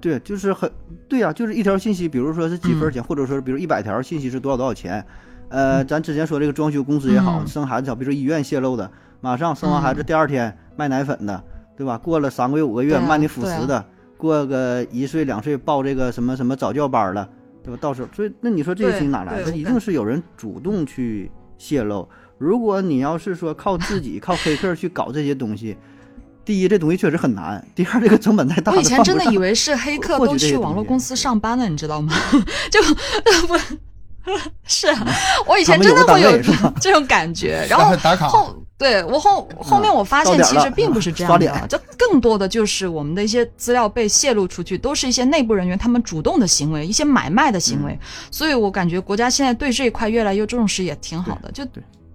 对，就是很对呀、就是一条信息，比如说是几嗯分钱，或者说比如一百条信息是多少多少钱。呃，咱之前说这个装修公司也好，嗯生孩子也好，比如说医院泄露的，马上生完孩子嗯第二天卖奶粉的，对吧？过了三个月五个月啊卖你辅食的，过个一岁两岁报这个什么什么早教班了，对吧？到时候，所以那你说这些对信息哪来的？一定是有人主动去泄露。如果你要是说靠自己 靠黑客去搞这些东西，第一这东西确实很难，第二这个成本太大。我以前真的以为是黑客都去网络公司上班了，你知道吗？就 不是啊，我以前真的会有这种感觉，然后后对我后后面我发现其实并不是这样的，脸这更多的就是我们的一些资料被泄露出去，都是一些内部人员他们主动的行为，一些买卖的行嗯。为，所以我感觉国家现在对这一块越来越重视，也挺好的，就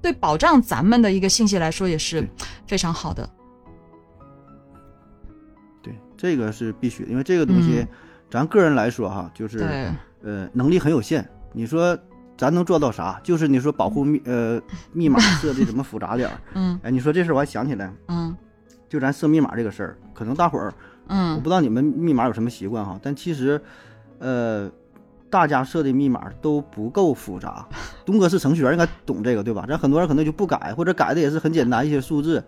对对保障咱们的一个信息来说也是非常好的。对，这个是必须的，因为这个东西，嗯咱个人来说哈，就是，呃能力很有限。你说咱能做到啥？就是你说保护密呃密码设的怎么复杂点儿？嗯哎，你说这事儿我还想起来，嗯就咱设密码这个事儿，可能大伙儿嗯我嗯不知道你们密码有什么习惯哈，但其实，呃，大家设的密码都不够复杂。东哥是程序员，应该懂这个对吧？咱很多人可能就不改，或者改的也是很简单一些数字。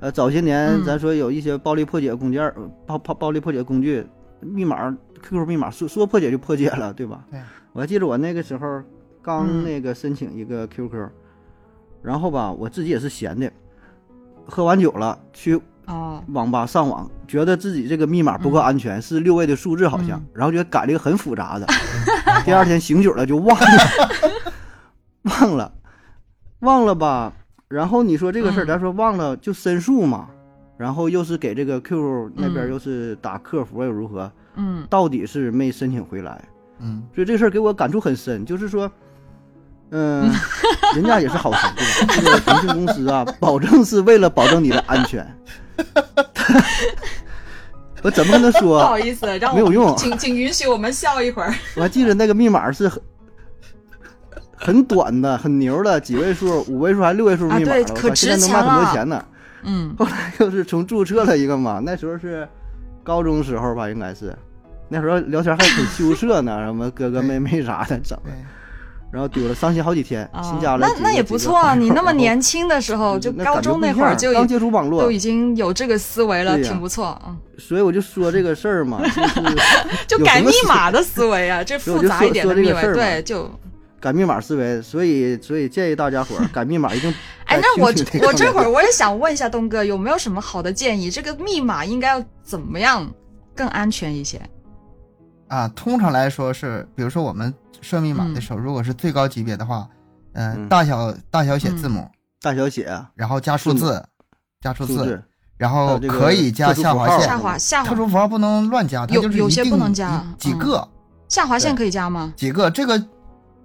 呃，早些年嗯咱说有一些暴力破解工件暴暴暴力破解工具，密码 QQ 密码说说破解就破解了，对吧？对。我还记得我那个时候刚嗯那个申请一个 QQ，、然后吧，我自己也是闲的，喝完酒了去哦网吧上网，觉得自己这个密码不够安全，是六位的数字好像，嗯然后觉得改了一个很复杂的，第二天醒酒了就忘了，忘了，忘了吧。然后你说这个事儿，嗯咱说忘了就申诉嘛，然后又是给这个 QQ 那边嗯又是打客服又如何，嗯到底是没申请回来，嗯，所以这个事儿给我感触很深，就是说。嗯，人家也是好心，对吧？这个腾讯公司啊，保证是为了保证你的安全。我怎么跟他说 不？好意思，让我没有用请 请允许我们笑一会儿。我还记得那个密码是很很短的、很牛的，几位数、五位数还是六位数密码了，啊对可现在值能卖很多钱呢。嗯后来又是重注册了一个嘛，那时候是高中时候吧，应该是那时候聊天还挺羞涩呢，什么哥哥妹妹啥的整的，对，然后丢了，伤心好几天，啊新加了那那也不错啊，你那么 年轻的时候，就高中那会儿就刚接触网络。都，已经有这个思维了，挺不错。嗯，所以我就说这个事儿嘛，就是 就改密码的思维啊，这复杂一点的密码，说这个事儿嘛。对，就。改密码思维，所以所以建议大家伙儿改密码一定哎，那我这我这会儿我也想问一下东哥，有没有什么好的建议？这个密码应该要怎么样更安全一些？啊，通常来说是，比如说我们设密码的时候，如果是最高级别的话，呃，嗯。大小大小写字母，大小写啊，然后加数字，加数字，然后可以加下划线下，划下划特殊符号不能乱加，它有有些不能加几个下划线可以加吗？几个，这个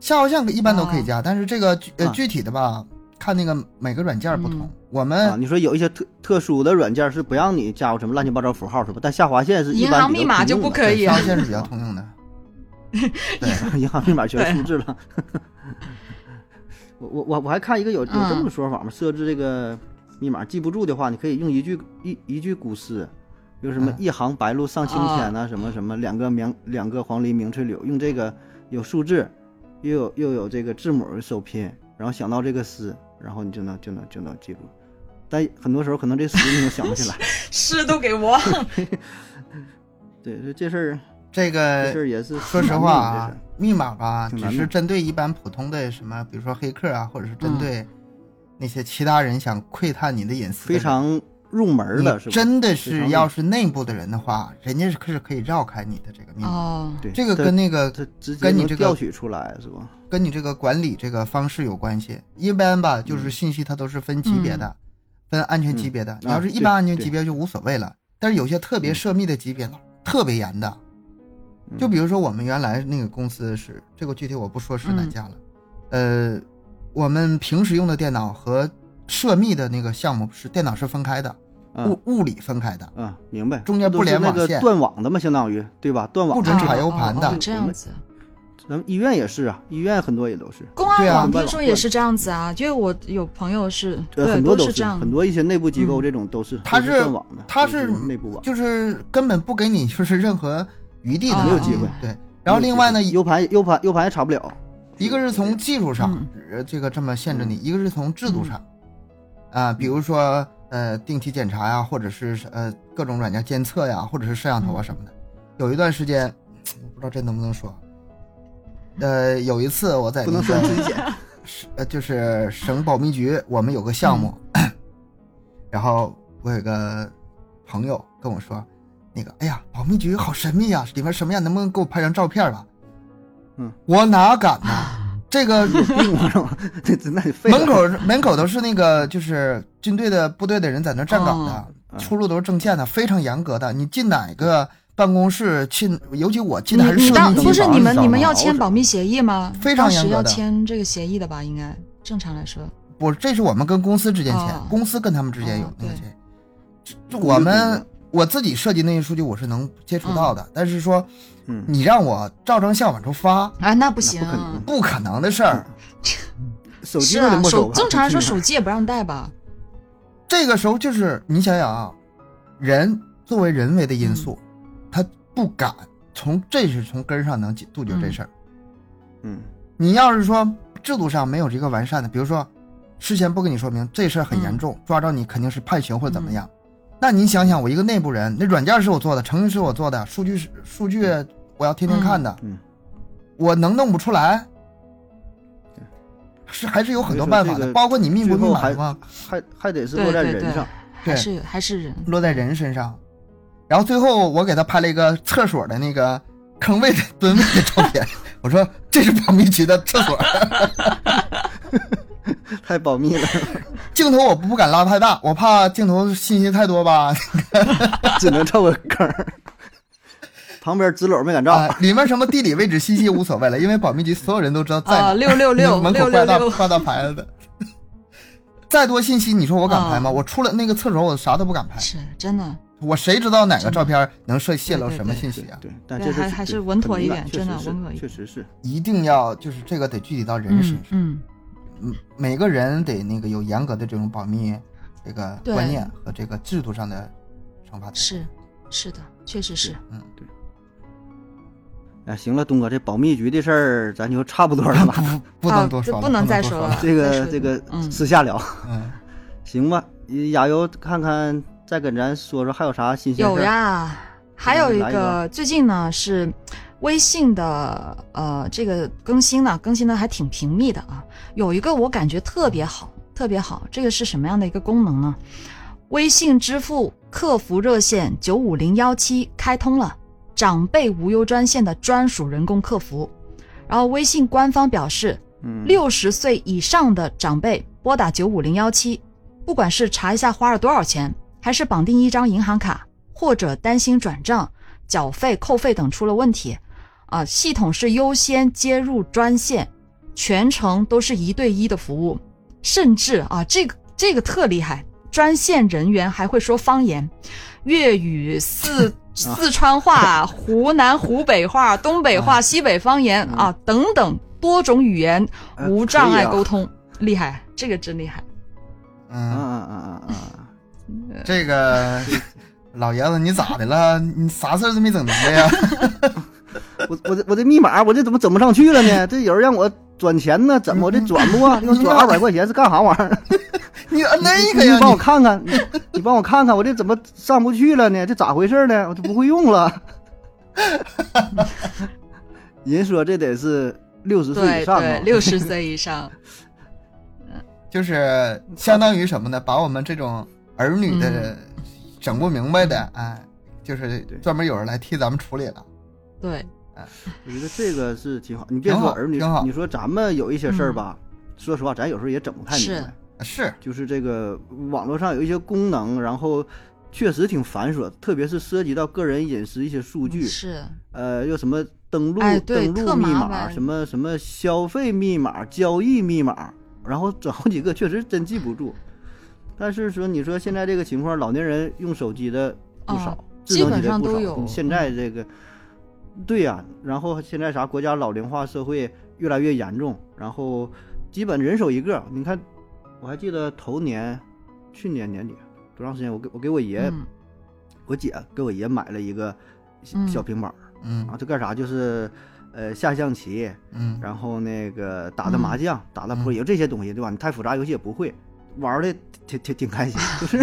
下划线一般都可以哦。加，但是这个具呃啊具体的吧，看那个每个软件不同嗯。我啊，们你说有一些特特殊的软件是不让你加入什么乱七八糟符号是吧？但下划线是一银行密码就不可以啊下划线是比较通用的。对，银行密码全对数字了。我我我我还看一个有有这么嗯个说法吗，设置这个密码记不住的话，你可以用一句一一句古诗，有什么嗯一行白鹭上青天呐、什么什么两个明两个黄鹂鸣翠柳，用这个有数字，又有又有这个字母首拼，然后想到这个诗，然后你就能就能就能记住。但很多时候可能这诗你都想不起来。诗都给忘了。对，这这事儿这个这事儿也是说实话啊，密码吧，只是针对一般普通的什么，比如说黑客啊，或者是针嗯对那些其他人想窥探你的隐私的非。常入门儿的，是吧？真的是要是内部的人的话，人家是可是可以绕开你的这个密码，哦，对这个跟那个它直接跟你这个能调取出来是吧？跟你这个管理这个方式有关系。一般吧，就是信息它都是分级别的，分安全级别的。你要是一般安全级别就无所谓了，但是有些特别涉密的级别呢，特别严的。就比如说我们原来那个公司是这个具体我不说是哪家了，呃，我们平时用的电脑和涉密的那个项目是电脑是分开的，嗯物物理分开的，嗯，明白。中间不连网线断网的嘛，相当于对吧？断网不准插哦 U 盘的这样子。咱们医院也是啊，医院很多也都是，公安网听说也是这样子啊，因为我有朋友是，呃，对，很多都是都这样。很多一些内部机构嗯。这种都是，它是断网的，都它是内部网，就是根本不给你就是任何余地没有机会。对，然后另外呢，，U 盘 U 盘 U 盘也查不了，一个是从技术上嗯，呃，这个这么限制你；一个是从制度上，啊，比如说呃定期检查呀，或者是呃各种软件监测呀，或者是摄像头啊什么的。有一段时间，我不知道这能不能说，呃，有一次我在不能说自己剪。呃就是省保密局，我们有个项目，然后我有个朋友跟我说，那个哎呀，保密局好神秘呀、里面什么样？能不能给我拍张照片吧？嗯，我哪敢呢？这个病是吧？这门口门口都是那个就是军队的部队的人在那站岗的，哦出入都是证件的，非常严格的。你进哪个办公室去，尤其我进你的还是你当涉密机房不是你们你们要签保密协议吗？非常严格的要签这个协议的吧？应该正常来说。不，这是我们跟公司之间签，哦公司跟他们之间有那个签。就我们我自己设计那些数据，我是能接触到的，但是说嗯，你让我照张相往出发，啊，那不行那不可能的事儿。手机是啊，都得没。手正常来说手机也不让带吧？这个时候就是你想想啊，人作为人为的因素，他不敢从这是从根上能解杜绝这事儿。嗯你要是说制度上没有这个完善的，比如说事先不跟你说明这事儿很严重，抓着你肯定是判刑或者怎么样，那你想想，我一个内部人，那软件是我做的，程序是我做的，数据是数据我要天天看的，嗯，我能弄不出来？是还是有很多办法的，包括你密不密码嘛，还还得是落在人上。，对还是还是人。落在人身上。然后最后我给他拍了一个厕所的那个坑位的蹲位的照片，我说这是保密局的厕所，太保密了，镜头我不敢拉太大，我怕镜头信息太多吧。只能照个坑儿。旁边纸篓没敢照，啊，里面什么地理位置信息无所谓了，因为保密局所有人都知道在哪啊，儿。六六六门口挂大挂大牌子的。再多信息，你说我敢拍吗？啊我出了那个厕所，我啥都不敢拍。是真的，我谁知道哪个照片能泄泄露什么对对对信息啊？对，但这是还还是稳妥一点真的稳妥一点确实是。一定要就是这个得具体到人身嗯上，嗯，嗯，每个人得那个有严格的这种保密这个观念和这个制度上的惩罚。是是的，确实是。嗯，哎，行了，东哥，这保密局的事儿咱就差不多了吧？不能多说了，啊不能再说了。这个这个嗯私下聊，嗯，行吧？亚游看看，再跟咱说说还有啥新鲜有，呀，还有一个个最近呢是微信的呃这个更新呢，更新的还挺频密的啊。有一个我感觉特别好，特别好，这个是什么样的一个功能呢？微信支付客服热线九五零幺七开通了长辈无忧专线的专属人工客服，然后微信官方表示，嗯，六十岁以上的长辈拨打九五零幺七，不管是查一下花了多少钱，还是绑定一张银行卡，或者担心转账、缴费、扣费等出了问题，啊，系统是优先接入专线，全程都是一对一的服务，甚至啊，这个这个特厉害，专线人员还会说方言，粤语、四四川话、湖南湖北话、东北话、西北方言啊等等多种语言呃无障碍沟通，厉害，这个真厉害。嗯嗯，嗯嗯嗯嗯，这个 老爷子你咋的了？你啥事儿都没整明白呀？我我这我这密码我这怎么整不上去了呢？这有人让我转钱呢，怎么我这转不啊？给我转二百块钱是干啥玩意儿？你摁那个呀？你帮我看看，你你帮我看看，我这怎么上不去了呢？这咋回事呢？我就不会用了。人说这得是六十岁以上对六十岁以上，就是相当于什么呢？把我们这种儿女的整不明白的，哎，就是专门有人来替咱们处理了。对，我觉得这个是挺好。你别说儿女挺好，你说咱们有一些事儿吧，说实话，咱有时候也整不太明白。是，就是这个网络上有一些功能，然后确实挺繁琐，特别是涉及到个人隐私一些数据，是，呃，又什么登录、哎登录密码，什么什么消费密码、交易密码，然后整好几个，确实真记不住。但是说你说现在这个情况，老年人用手机的不少，啊基本智能机的不少。上都有。现在这个，对呀、然后现在啥国家老龄化社会越来越严重，然后基本人手一个。你看，我还记得头年，去年年底多长时间，我给我给我爷、嗯。我姐给我爷买了一个小嗯。小平板儿、嗯。啊，这干啥？就是呃下象棋，嗯。然后那个打打麻嗯将、打打扑克，也就这些东西，对吧？你太复杂游戏也不会，玩的挺挺挺开心，就是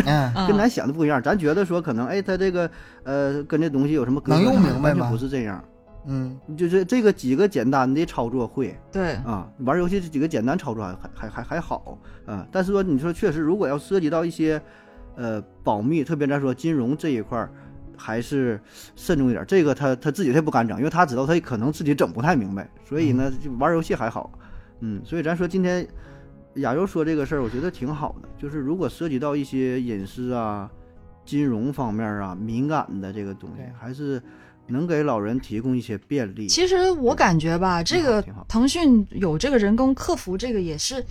跟咱想的不一样。咱觉得说可能哎，他这个呃跟这东西有什么隔阂能用明白吗不是这样，嗯就是这个几个简单的操作会对，啊，玩游戏这几个简单操作还还还还好啊。但是说你说确实，如果要涉及到一些呃保密，特别咱说金融这一块儿。还是慎重一点，这个他他自己他也不敢整，因为他知道他可能自己整不太明白，所以呢，就玩游戏还好，嗯，所以咱说今天亚优说这个事儿，我觉得挺好的，就是如果涉及到一些隐私啊、金融方面啊敏感的这个东西，还是能给老人提供一些便利。其实我感觉吧，这个腾讯有这个人工客服，这个也是，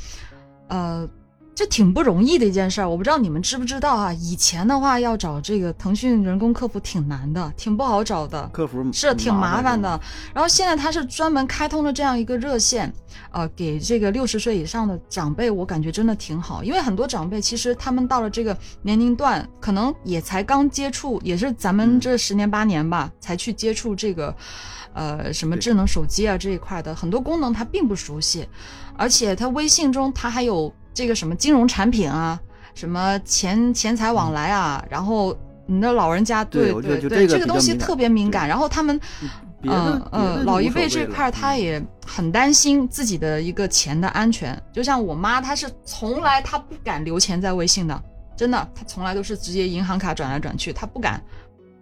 呃，这挺不容易的一件事儿。我不知道你们知不知道啊？以前的话要找这个腾讯人工客服挺难的，挺不好找的。客服是挺麻烦的的，，然后现在他是专门开通了这样一个热线，呃，给这个六十岁以上的长辈，我感觉真的挺好，因为很多长辈其实他们到了这个年龄段，可能也才刚接触，也是咱们嗯这十年八年吧，才去接触这个，呃，什么智能手机啊这一块的很多功能他并不熟悉，而且他微信中他还有这个什么金融产品啊，什么钱钱财往来啊，然后。你的老人家对对对，这个东西特别敏感，然后他们别的嗯老一辈这块儿他嗯也很担心自己的一个钱的安全。就像我妈，她是从来她不敢留钱在微信的，真的，她从来都是直接银行卡转来转去，她不敢。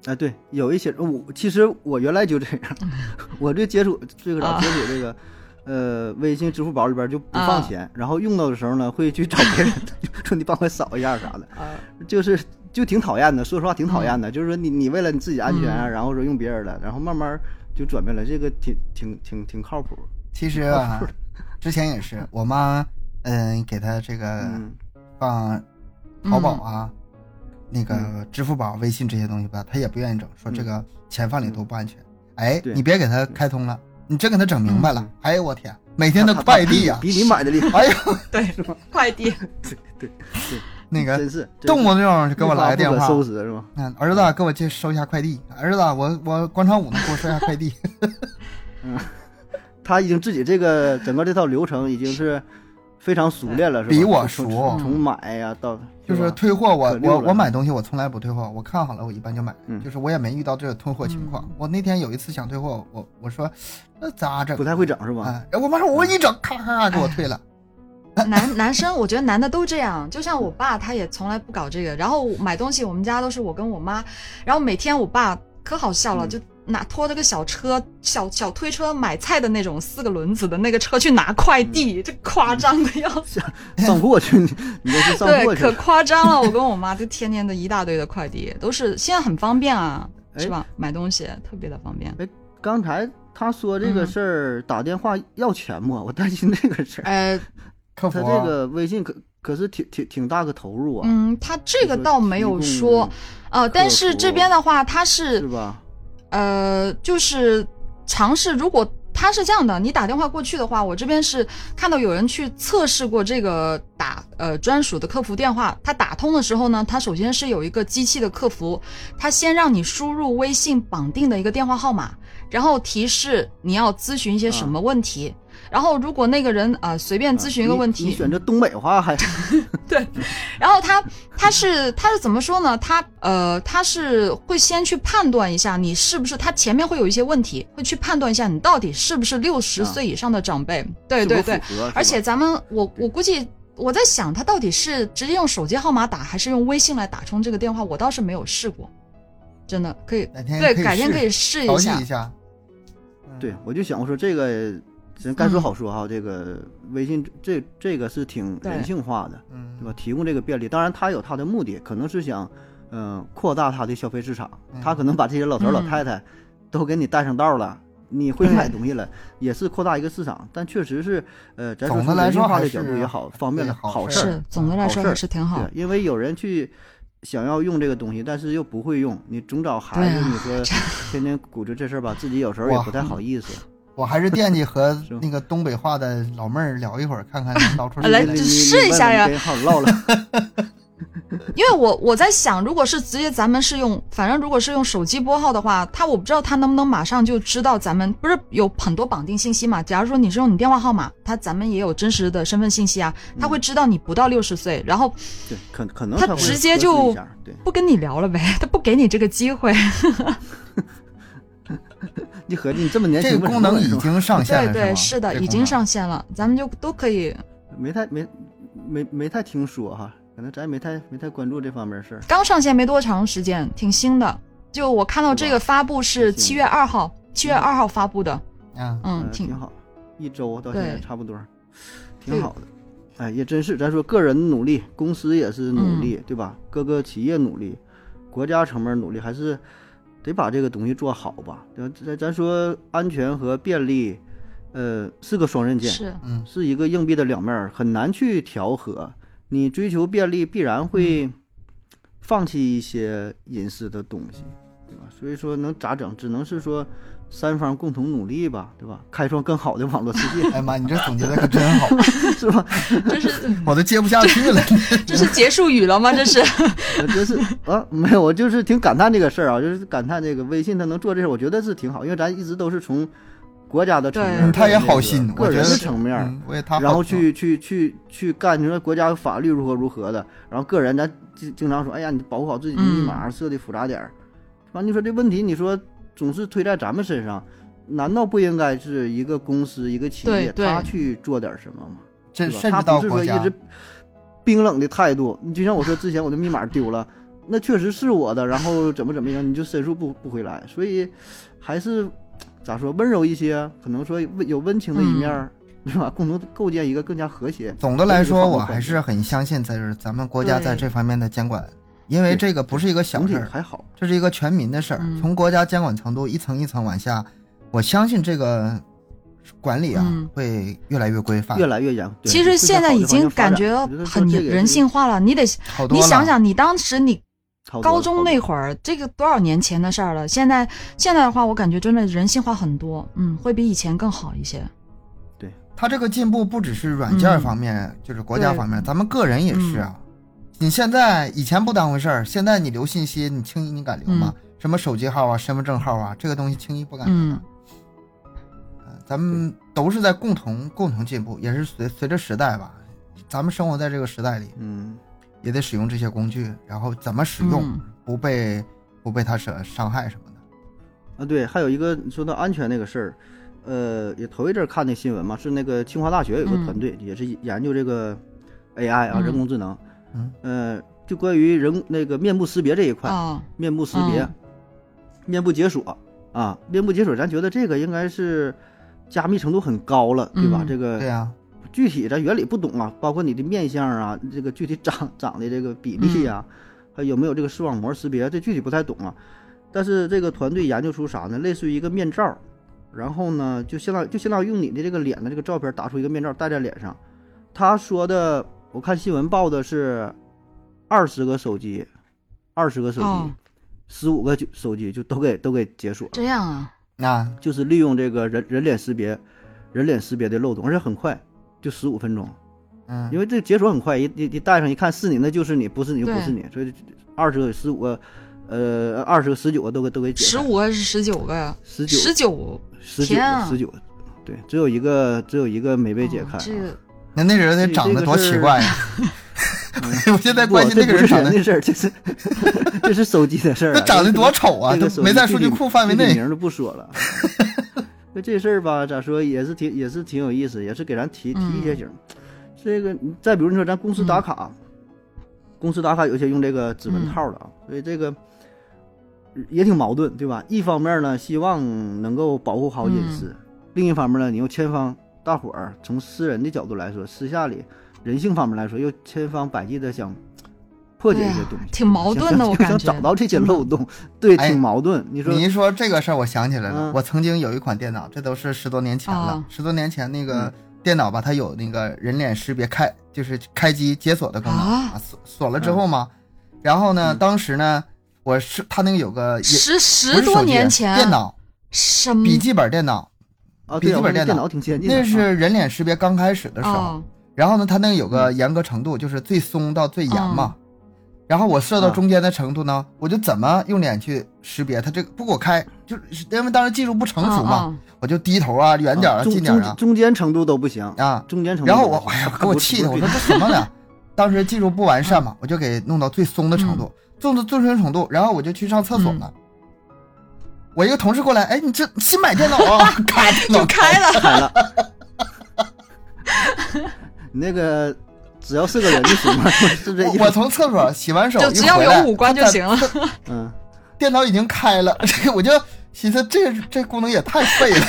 哎，对，有一些我其实我原来就这样，我这接触这个啥啊接触这个。呃，微信、支付宝里边就不放啊。钱，然后用到的时候呢，会去找别人 说你帮我扫一下啥的，啊，就是就挺讨厌的，说实话挺讨厌的。就是说你你为了你自己安全啊，嗯。然后说用别人的，然后慢慢就转变了，这个挺挺挺挺靠谱。其实啊，之前也是 我妈，嗯，给她这个嗯。放淘宝嗯。啊，那个支付宝、微信这些东西吧，她也不愿意整，说这个钱放里头不安全。哎，你别给她开通了，你真给他整明白了嗯。哎呦我天，每天的快递呀，比你买的厉害，哎呦对，快递，对对对那个真是动不动就给我来个电话收拾是吧？嗯，儿子，给我去收一下快递。儿子，我我广场舞呢，给我收一下快递。他已经自己这个整个这套流程已经是非常熟练了，是吧？比我熟从买呀到就是退货我，我我买东西我从来不退货，我看好了我一般就买，嗯就是我也没遇到这个退货情况。我那天有一次想退货，我我说那咋整不？太会整是吧？哎，我妈说我一整，咔咔咔给我退了。男男生，我觉得男的都这样。就像我爸，他也从来不搞这个。然后买东西，我们家都是我跟我妈。然后每天我爸可好笑了，嗯就拿拖着个小车，小小推车买菜的那种四个轮子的那个车去拿快递，这夸张的要死。上货去，你你这是上对，可货去了。夸张了。我跟我妈就天天的一大堆的快递，都是现在很方便啊，哎是吧？买东西特别的方便。刚才他说这个嗯事儿打电话要钱不？我担心这个事儿。呃，客服他这个微信可可是挺挺挺大个投入啊，嗯，他这个倒没有说，呃，但是这边的话，他是是吧？呃，就是尝试，如果他是这样的，你打电话过去的话，我这边是看到有人去测试过这个打呃专属的客服电话，他打通的时候呢，他首先是有一个机器的客服，他先让你输入微信绑定的一个电话号码，然后提示你要咨询一些什么问题。然后，如果那个人啊、呃随便咨询一个问题，你你选择东北话还 对然后他他是他是怎么说呢？他呃他是会先去判断一下你是不是他前面会有一些问题，会去判断一下你到底是不是六十啊岁以上的长辈。对对对，而且咱们我我估计我在想他到底是直接用手机号码打，还是用微信来打通这个电话，我倒是没有试过，真的可以对可以试改天可以试一下一下。嗯对，我就想我说这个，咱该说好说哈，这个微信这这个是挺人性化的，嗯，对吧？提供这个便利，当然它有它的目的，可能是想，嗯、扩大它的消费市场，他可能把这些老头儿老嗯太太都给你带上道了，你会 买东西了，也是扩大一个市场。但确实是，呃，咱说总的来从人性化的角度也好，方便的好事儿总的来说还好事儿是挺好对，。因为有人去想要用这个东西，但是又不会用，你总找孩子，啊你说天天鼓着这事儿吧，自己有时候也不太好意思。我还是惦记和 那个东北话的老妹儿聊一会儿，看看能聊出来你你什么试一下呀。因为我我在想，如果是直接咱们是用，反正如果是用手机拨号的话，他我不知道他能不能马上就知道咱们不是有很多绑定信息嘛？假如说你是用你电话号码，他咱们也有真实的身份信息啊，他会知道你不到六十岁，然后对，可可能他直接就不跟你聊了呗，他不给你这个机会。你合计你这么年轻，这个功能已经上线了，对对，是的，已经上线了，咱们就都可以。没太没没没太听说哈，可能咱也没太没太关注这方面事儿。刚上线没多长时间，挺新的。就我看到这个发布是七月二号，七月二号发布的，嗯，挺挺好，一周到现在差不多，挺好的。哎，也真是，咱说个人努力，公司也是努力，嗯对吧？各个企业努力，国家层面努力，还是得把这个东西做好吧。咱咱咱说安全和便利，呃，是个双刃剑，是，嗯，是一个硬币的两面儿，很难去调和。你追求便利，必然会放弃一些隐私的东西，对吧？所以说能咋整？只能是说三方共同努力吧，对吧？开创更好的网络世界，哎呀妈，你这总结的可真好，是吧？这是 我都接不下去了。这是结束语了吗？这是，我就是啊，没有，我就是挺感叹这个事儿啊，就是感叹这个微信它能做这事儿，我觉得是挺好，因为咱一直都是从国家的层面他也好心，个人的我觉得层面，嗯我也他然后去去去去干，你说国家法律如何如何的，然后个人咱经经常说，哎呀，你保护好自己的密码，设的复杂点儿，完、你说这问题，你说总是推在咱们身上，难道不应该是一个公司一个企业他去做点什么吗？这甚至他不是到国家说一直冰冷的态度，你就像我说之前我的密码丢了，那确实是我的，然后怎么怎么样，你就申诉不不回来，所以还是咋说温柔一些，可能说有温情的一面儿，是吧？共同构建一个更加和谐。总的来说，我还是很相信在这咱们国家在这方面的监管，因为这个不是一个小事儿，还好，这是一个全民的事儿。嗯从国家监管程度一层一层往下，我相信这个管理啊、嗯会越来越规范，越来越严。其实现在已经感觉很人性化了。你得。你想想，你当时你高中那会儿，这个多少年前的事儿了。现在现在的话，我感觉真的人性化很多，嗯，会比以前更好一些。对它这个进步不只是软件嗯方面，就是国家方面，咱们个人也是啊。你现在以前不当回事儿，现在你留信息，你轻易你敢留吗？什么手机号啊、身份证号啊，这个东西轻易不敢留。嗯呃咱们都是在共同共同进步，也是随随着时代吧。咱们生活在这个时代里，嗯，也得使用这些工具，然后怎么使用，嗯不被不被它伤伤害什么的。啊对，还有一个说到安全那个事儿，呃，也头一阵儿看那新闻嘛，是那个清华大学有个嗯团队，也是研究这个 AI 啊，嗯人工智能，嗯，呃，就关于人那个面部识别这一块，啊，面部识别、嗯面部解锁啊，面部解锁，咱觉得这个应该是加密程度很高了，对吧？嗯这个对呀、具体咱原理不懂啊，包括你的面相啊，这个具体长 长的这个比例呀、还有没有这个视网膜识别，这具体不太懂啊。但是这个团队研究出啥呢？类似于一个面罩，然后呢，就相当就相当于用你的这个脸的这个照片打出一个面罩戴在脸上。他说的，我看新闻报的是二十个手机，二十个手机哦，十五、个就手机就都给都给解锁了。这样啊，那就是利用这个人人脸识别，人脸识别的漏洞，而且很快，就十五分钟，嗯，因为这解锁很快，一一一戴上一看是你，那就是你，不是你就不是你，所以二十个、十五个，呃，二十个、十九个都给都给解开，十五个还是十九个呀？十九、十九十九十九，对，只有一个只有一个没被解开、啊哦这个那那人得长得多奇怪呀 我现在关心那个人长得人的事儿，这是这是手机的事儿、啊。那长得多丑啊，这个都没在数据库范围内。名儿就不说了。那这事儿吧，咋说也是挺也是挺有意思，也是给咱提提一些醒儿。这个再比如说咱公司打卡，公司打卡有些用这个指纹套的啊，所以这个也挺矛盾，对吧？一方面呢，希望能够保护好隐私；另一方面呢，你又千方大伙儿从私人的角度来说，私下里人性方面来说，又千方百计的想破解一些东西，挺矛盾的我感觉。想找到这些漏洞，对，哎挺矛盾。你说你一说这个事儿，我想起来了，嗯。我曾经有一款电脑，这都是十多年前了。哦。十多年前那个嗯。电脑吧，它有那个人脸识别开，就是开机解锁的功能啊？锁锁了之后嘛，然后呢，嗯。当时呢，我是它那个有个十十多年前。电脑什么？笔记本电脑，笔记本电脑电脑挺先进的那啊，是人脸识别刚开始的时候。哦然后呢，它那个有嗯个严格程度，就是最松到最严嘛。然后我设到啊中间的程度呢，我就怎么用脸去识别它这个不给我开，就是因为当时技术不成熟嘛，我就低头啊、远点啊、中近点啊中中间程度都不行，啊。中间程度然后。我哎呀，给我气的，我说这什么呢？当时技术不完善嘛，我就给弄到最松的程度，松到最松程度，然后我就去上厕所了。我一个同事过来，哎，你这新买电脑啊？咔，电脑就开了，开了。你那个只要是个人就行了，是这意思。我我从厕所洗完手就一只要有回来五官就行了。嗯，电脑已经开了，这个我就寻思这这功能也太废了。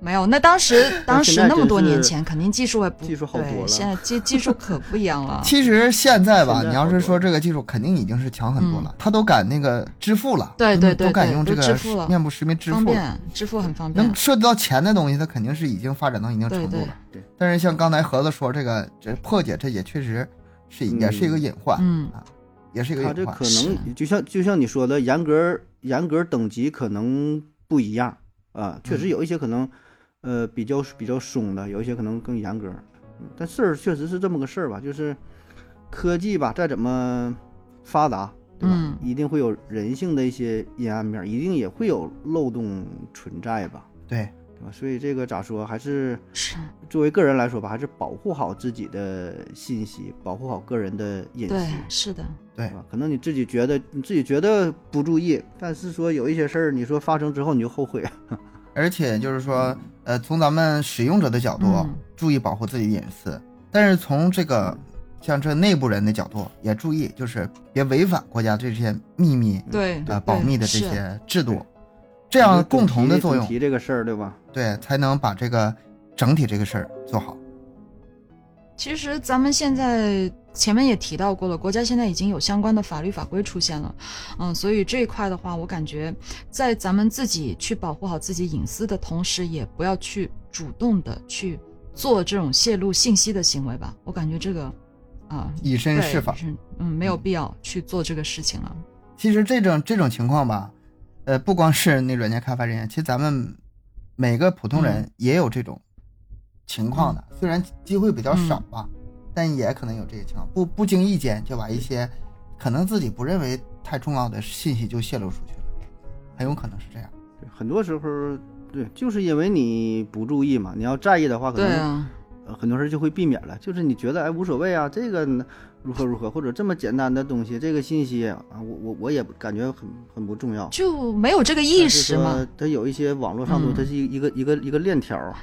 没有，那当时 当时那么多年前，肯定技术也不技术好对多了现在技技术可不一样了。其实现在吧，你要是说这个技术，肯定已经是强很多了。他都敢那个支付了，对对对都敢用这个支付面部识别支付了。便，支付很方便能。涉及到钱的东西，它肯定是已经发展到一定程度了。对对但是像刚才盒子说这个，这破解这也确实是嗯也是一个隐患，嗯啊，也是一个隐患他这可。能就像就像你说的，严格严格等级可能不一样啊，确嗯实有一些可能呃比较比较松的，有一些可能更严格。嗯但事儿确实是这么个事儿吧，就是科技吧，再怎么发达，对吧？嗯一定会有人性的一些阴暗面，一定也会有漏洞存在吧，对，对吧？所以这个咋说，还是是，作为个人来说吧，还是保护好自己的信息，保护好个人的隐对私。，是的，对对吧？可能你自己觉得你自己觉得不注意，但是说有一些事儿，你说发生之后你就后悔。而且就是说，呃，从咱们使用者的角度，嗯。注意保护自己的隐私，但是从这个像这内部人的角度，也注意就是别违反国家这些秘密对呃保密的这些制度，这样共同的作用。提，这个事儿，对吧？对，才能把这个整体这个事儿做好。其实咱们现在前面也提到过了，国家现在已经有相关的法律法规出现了，嗯，所以这一块的话，我感觉在咱们自己去保护好自己隐私的同时，也不要去主动的去做这种泄露信息的行为吧。我感觉这个啊，以身试法。是嗯，没有必要去做这个事情了。其实这种这种情况吧，呃，不光是那软件开发人员，其实咱们每个普通人嗯也有这种情况的，虽然机会比较少吧，但也可能有这些情况，不不经意间就把一些可能自己不认为太重要的信息就泄露出去了，很有可能是这样。对，很多时候，对，就是因为你不注意嘛。你要在意的话，可能、啊，呃很多人就会避免了。就是你觉得哎无所谓啊，这个如何如何，或者这么简单的东西，这个信息啊，我我我也感觉很很不重要。就没有这个意识嘛。它有一些网络上头，嗯它是一一个一个一个链条儿。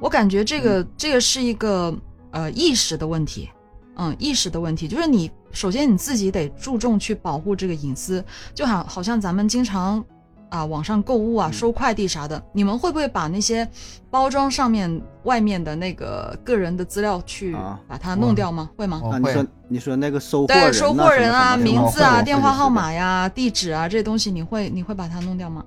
我感觉这嗯个、这个是一个呃意识的问题，嗯，意识的问题，就是你首先你自己得注重去保护这个隐私，就好好像咱们经常啊网上购物啊嗯收快递啥的，你们会不会把那些包装上面外面的那个个人的资料去啊把它弄掉吗？会吗？会啊你说你说那个收货人对，收货人啊，名字啊，电话号码呀，地址啊，这些东西你会你会把它弄掉吗？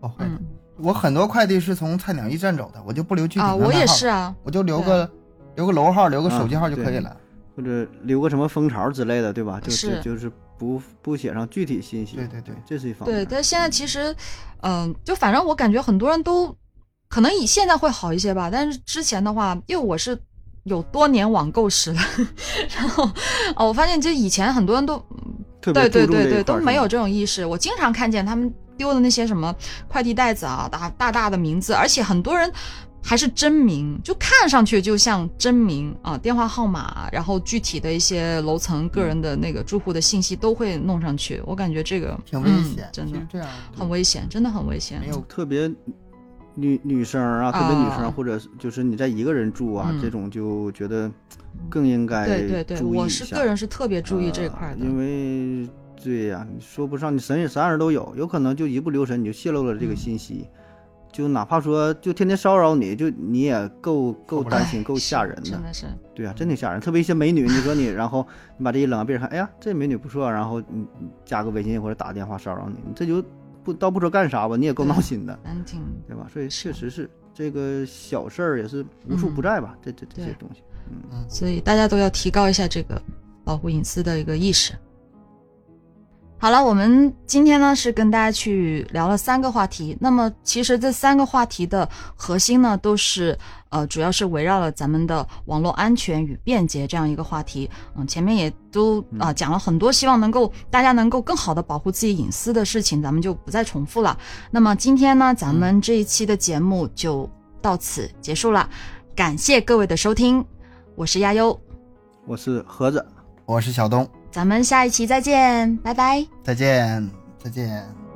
哦会，嗯我很多快递是从菜鸟驿站走的，我就不留具体啊，门牌我也是啊，我就留个、留个楼号，留个手机号就可以了。或者留个什么蜂巢之类的，对吧？就是就是不不写上具体信息。对对对这是一方面。对，但现在其实，嗯、就反正我感觉很多人都可能以现在会好一些吧，但是之前的话，因为我是有多年网购史的，然后哦，我发现就以前很多人都对对对对都没有这种意识，我经常看见他们丢的那些什么快递袋子啊，大大大的名字，而且很多人。还是真名，就看上去就像真名啊，电话号码，然后具体的一些楼层、个人的那个住户的信息都会弄上去。我感觉这个挺危嗯险，真的这样很危险，真的很危险。没有特别女女生啊，特别女生，啊或者就是你在一个人住啊，嗯这种就觉得更应该对对对，我是个人是特别注意这块的。呃因为对呀、你说不上，你神啥人都有，有可能就一不留神你就泄露了这个信息，就哪怕说就天天骚扰你，就你也够够担心，够哎吓人的。真的是，对啊，真挺吓人。特别一些美女，你说你，然后你把这一扔，别人看，哎呀，这美女不错，然后你你加个微信或者打个电话骚扰你，你这就不倒不说干啥吧，你也够闹心的，难听对吧？所以确实是这个小事儿也是无处不在吧，这这这些东西。嗯所以大家都要提高一下这个保护隐私的一个意识。好了，我们今天呢是跟大家去聊了三个话题。那么其实这三个话题的核心呢，都是呃，主要是围绕了咱们的网络安全与便捷这样一个话题。嗯，前面也都啊、讲了很多，希望能够大家能够更好的保护自己隐私的事情，咱们就不再重复了。那么今天呢，咱们这一期的节目就到此结束了，感谢各位的收听，我是亚优。我是盒子。我是小东，咱们下一期再见，拜拜。再见，再见。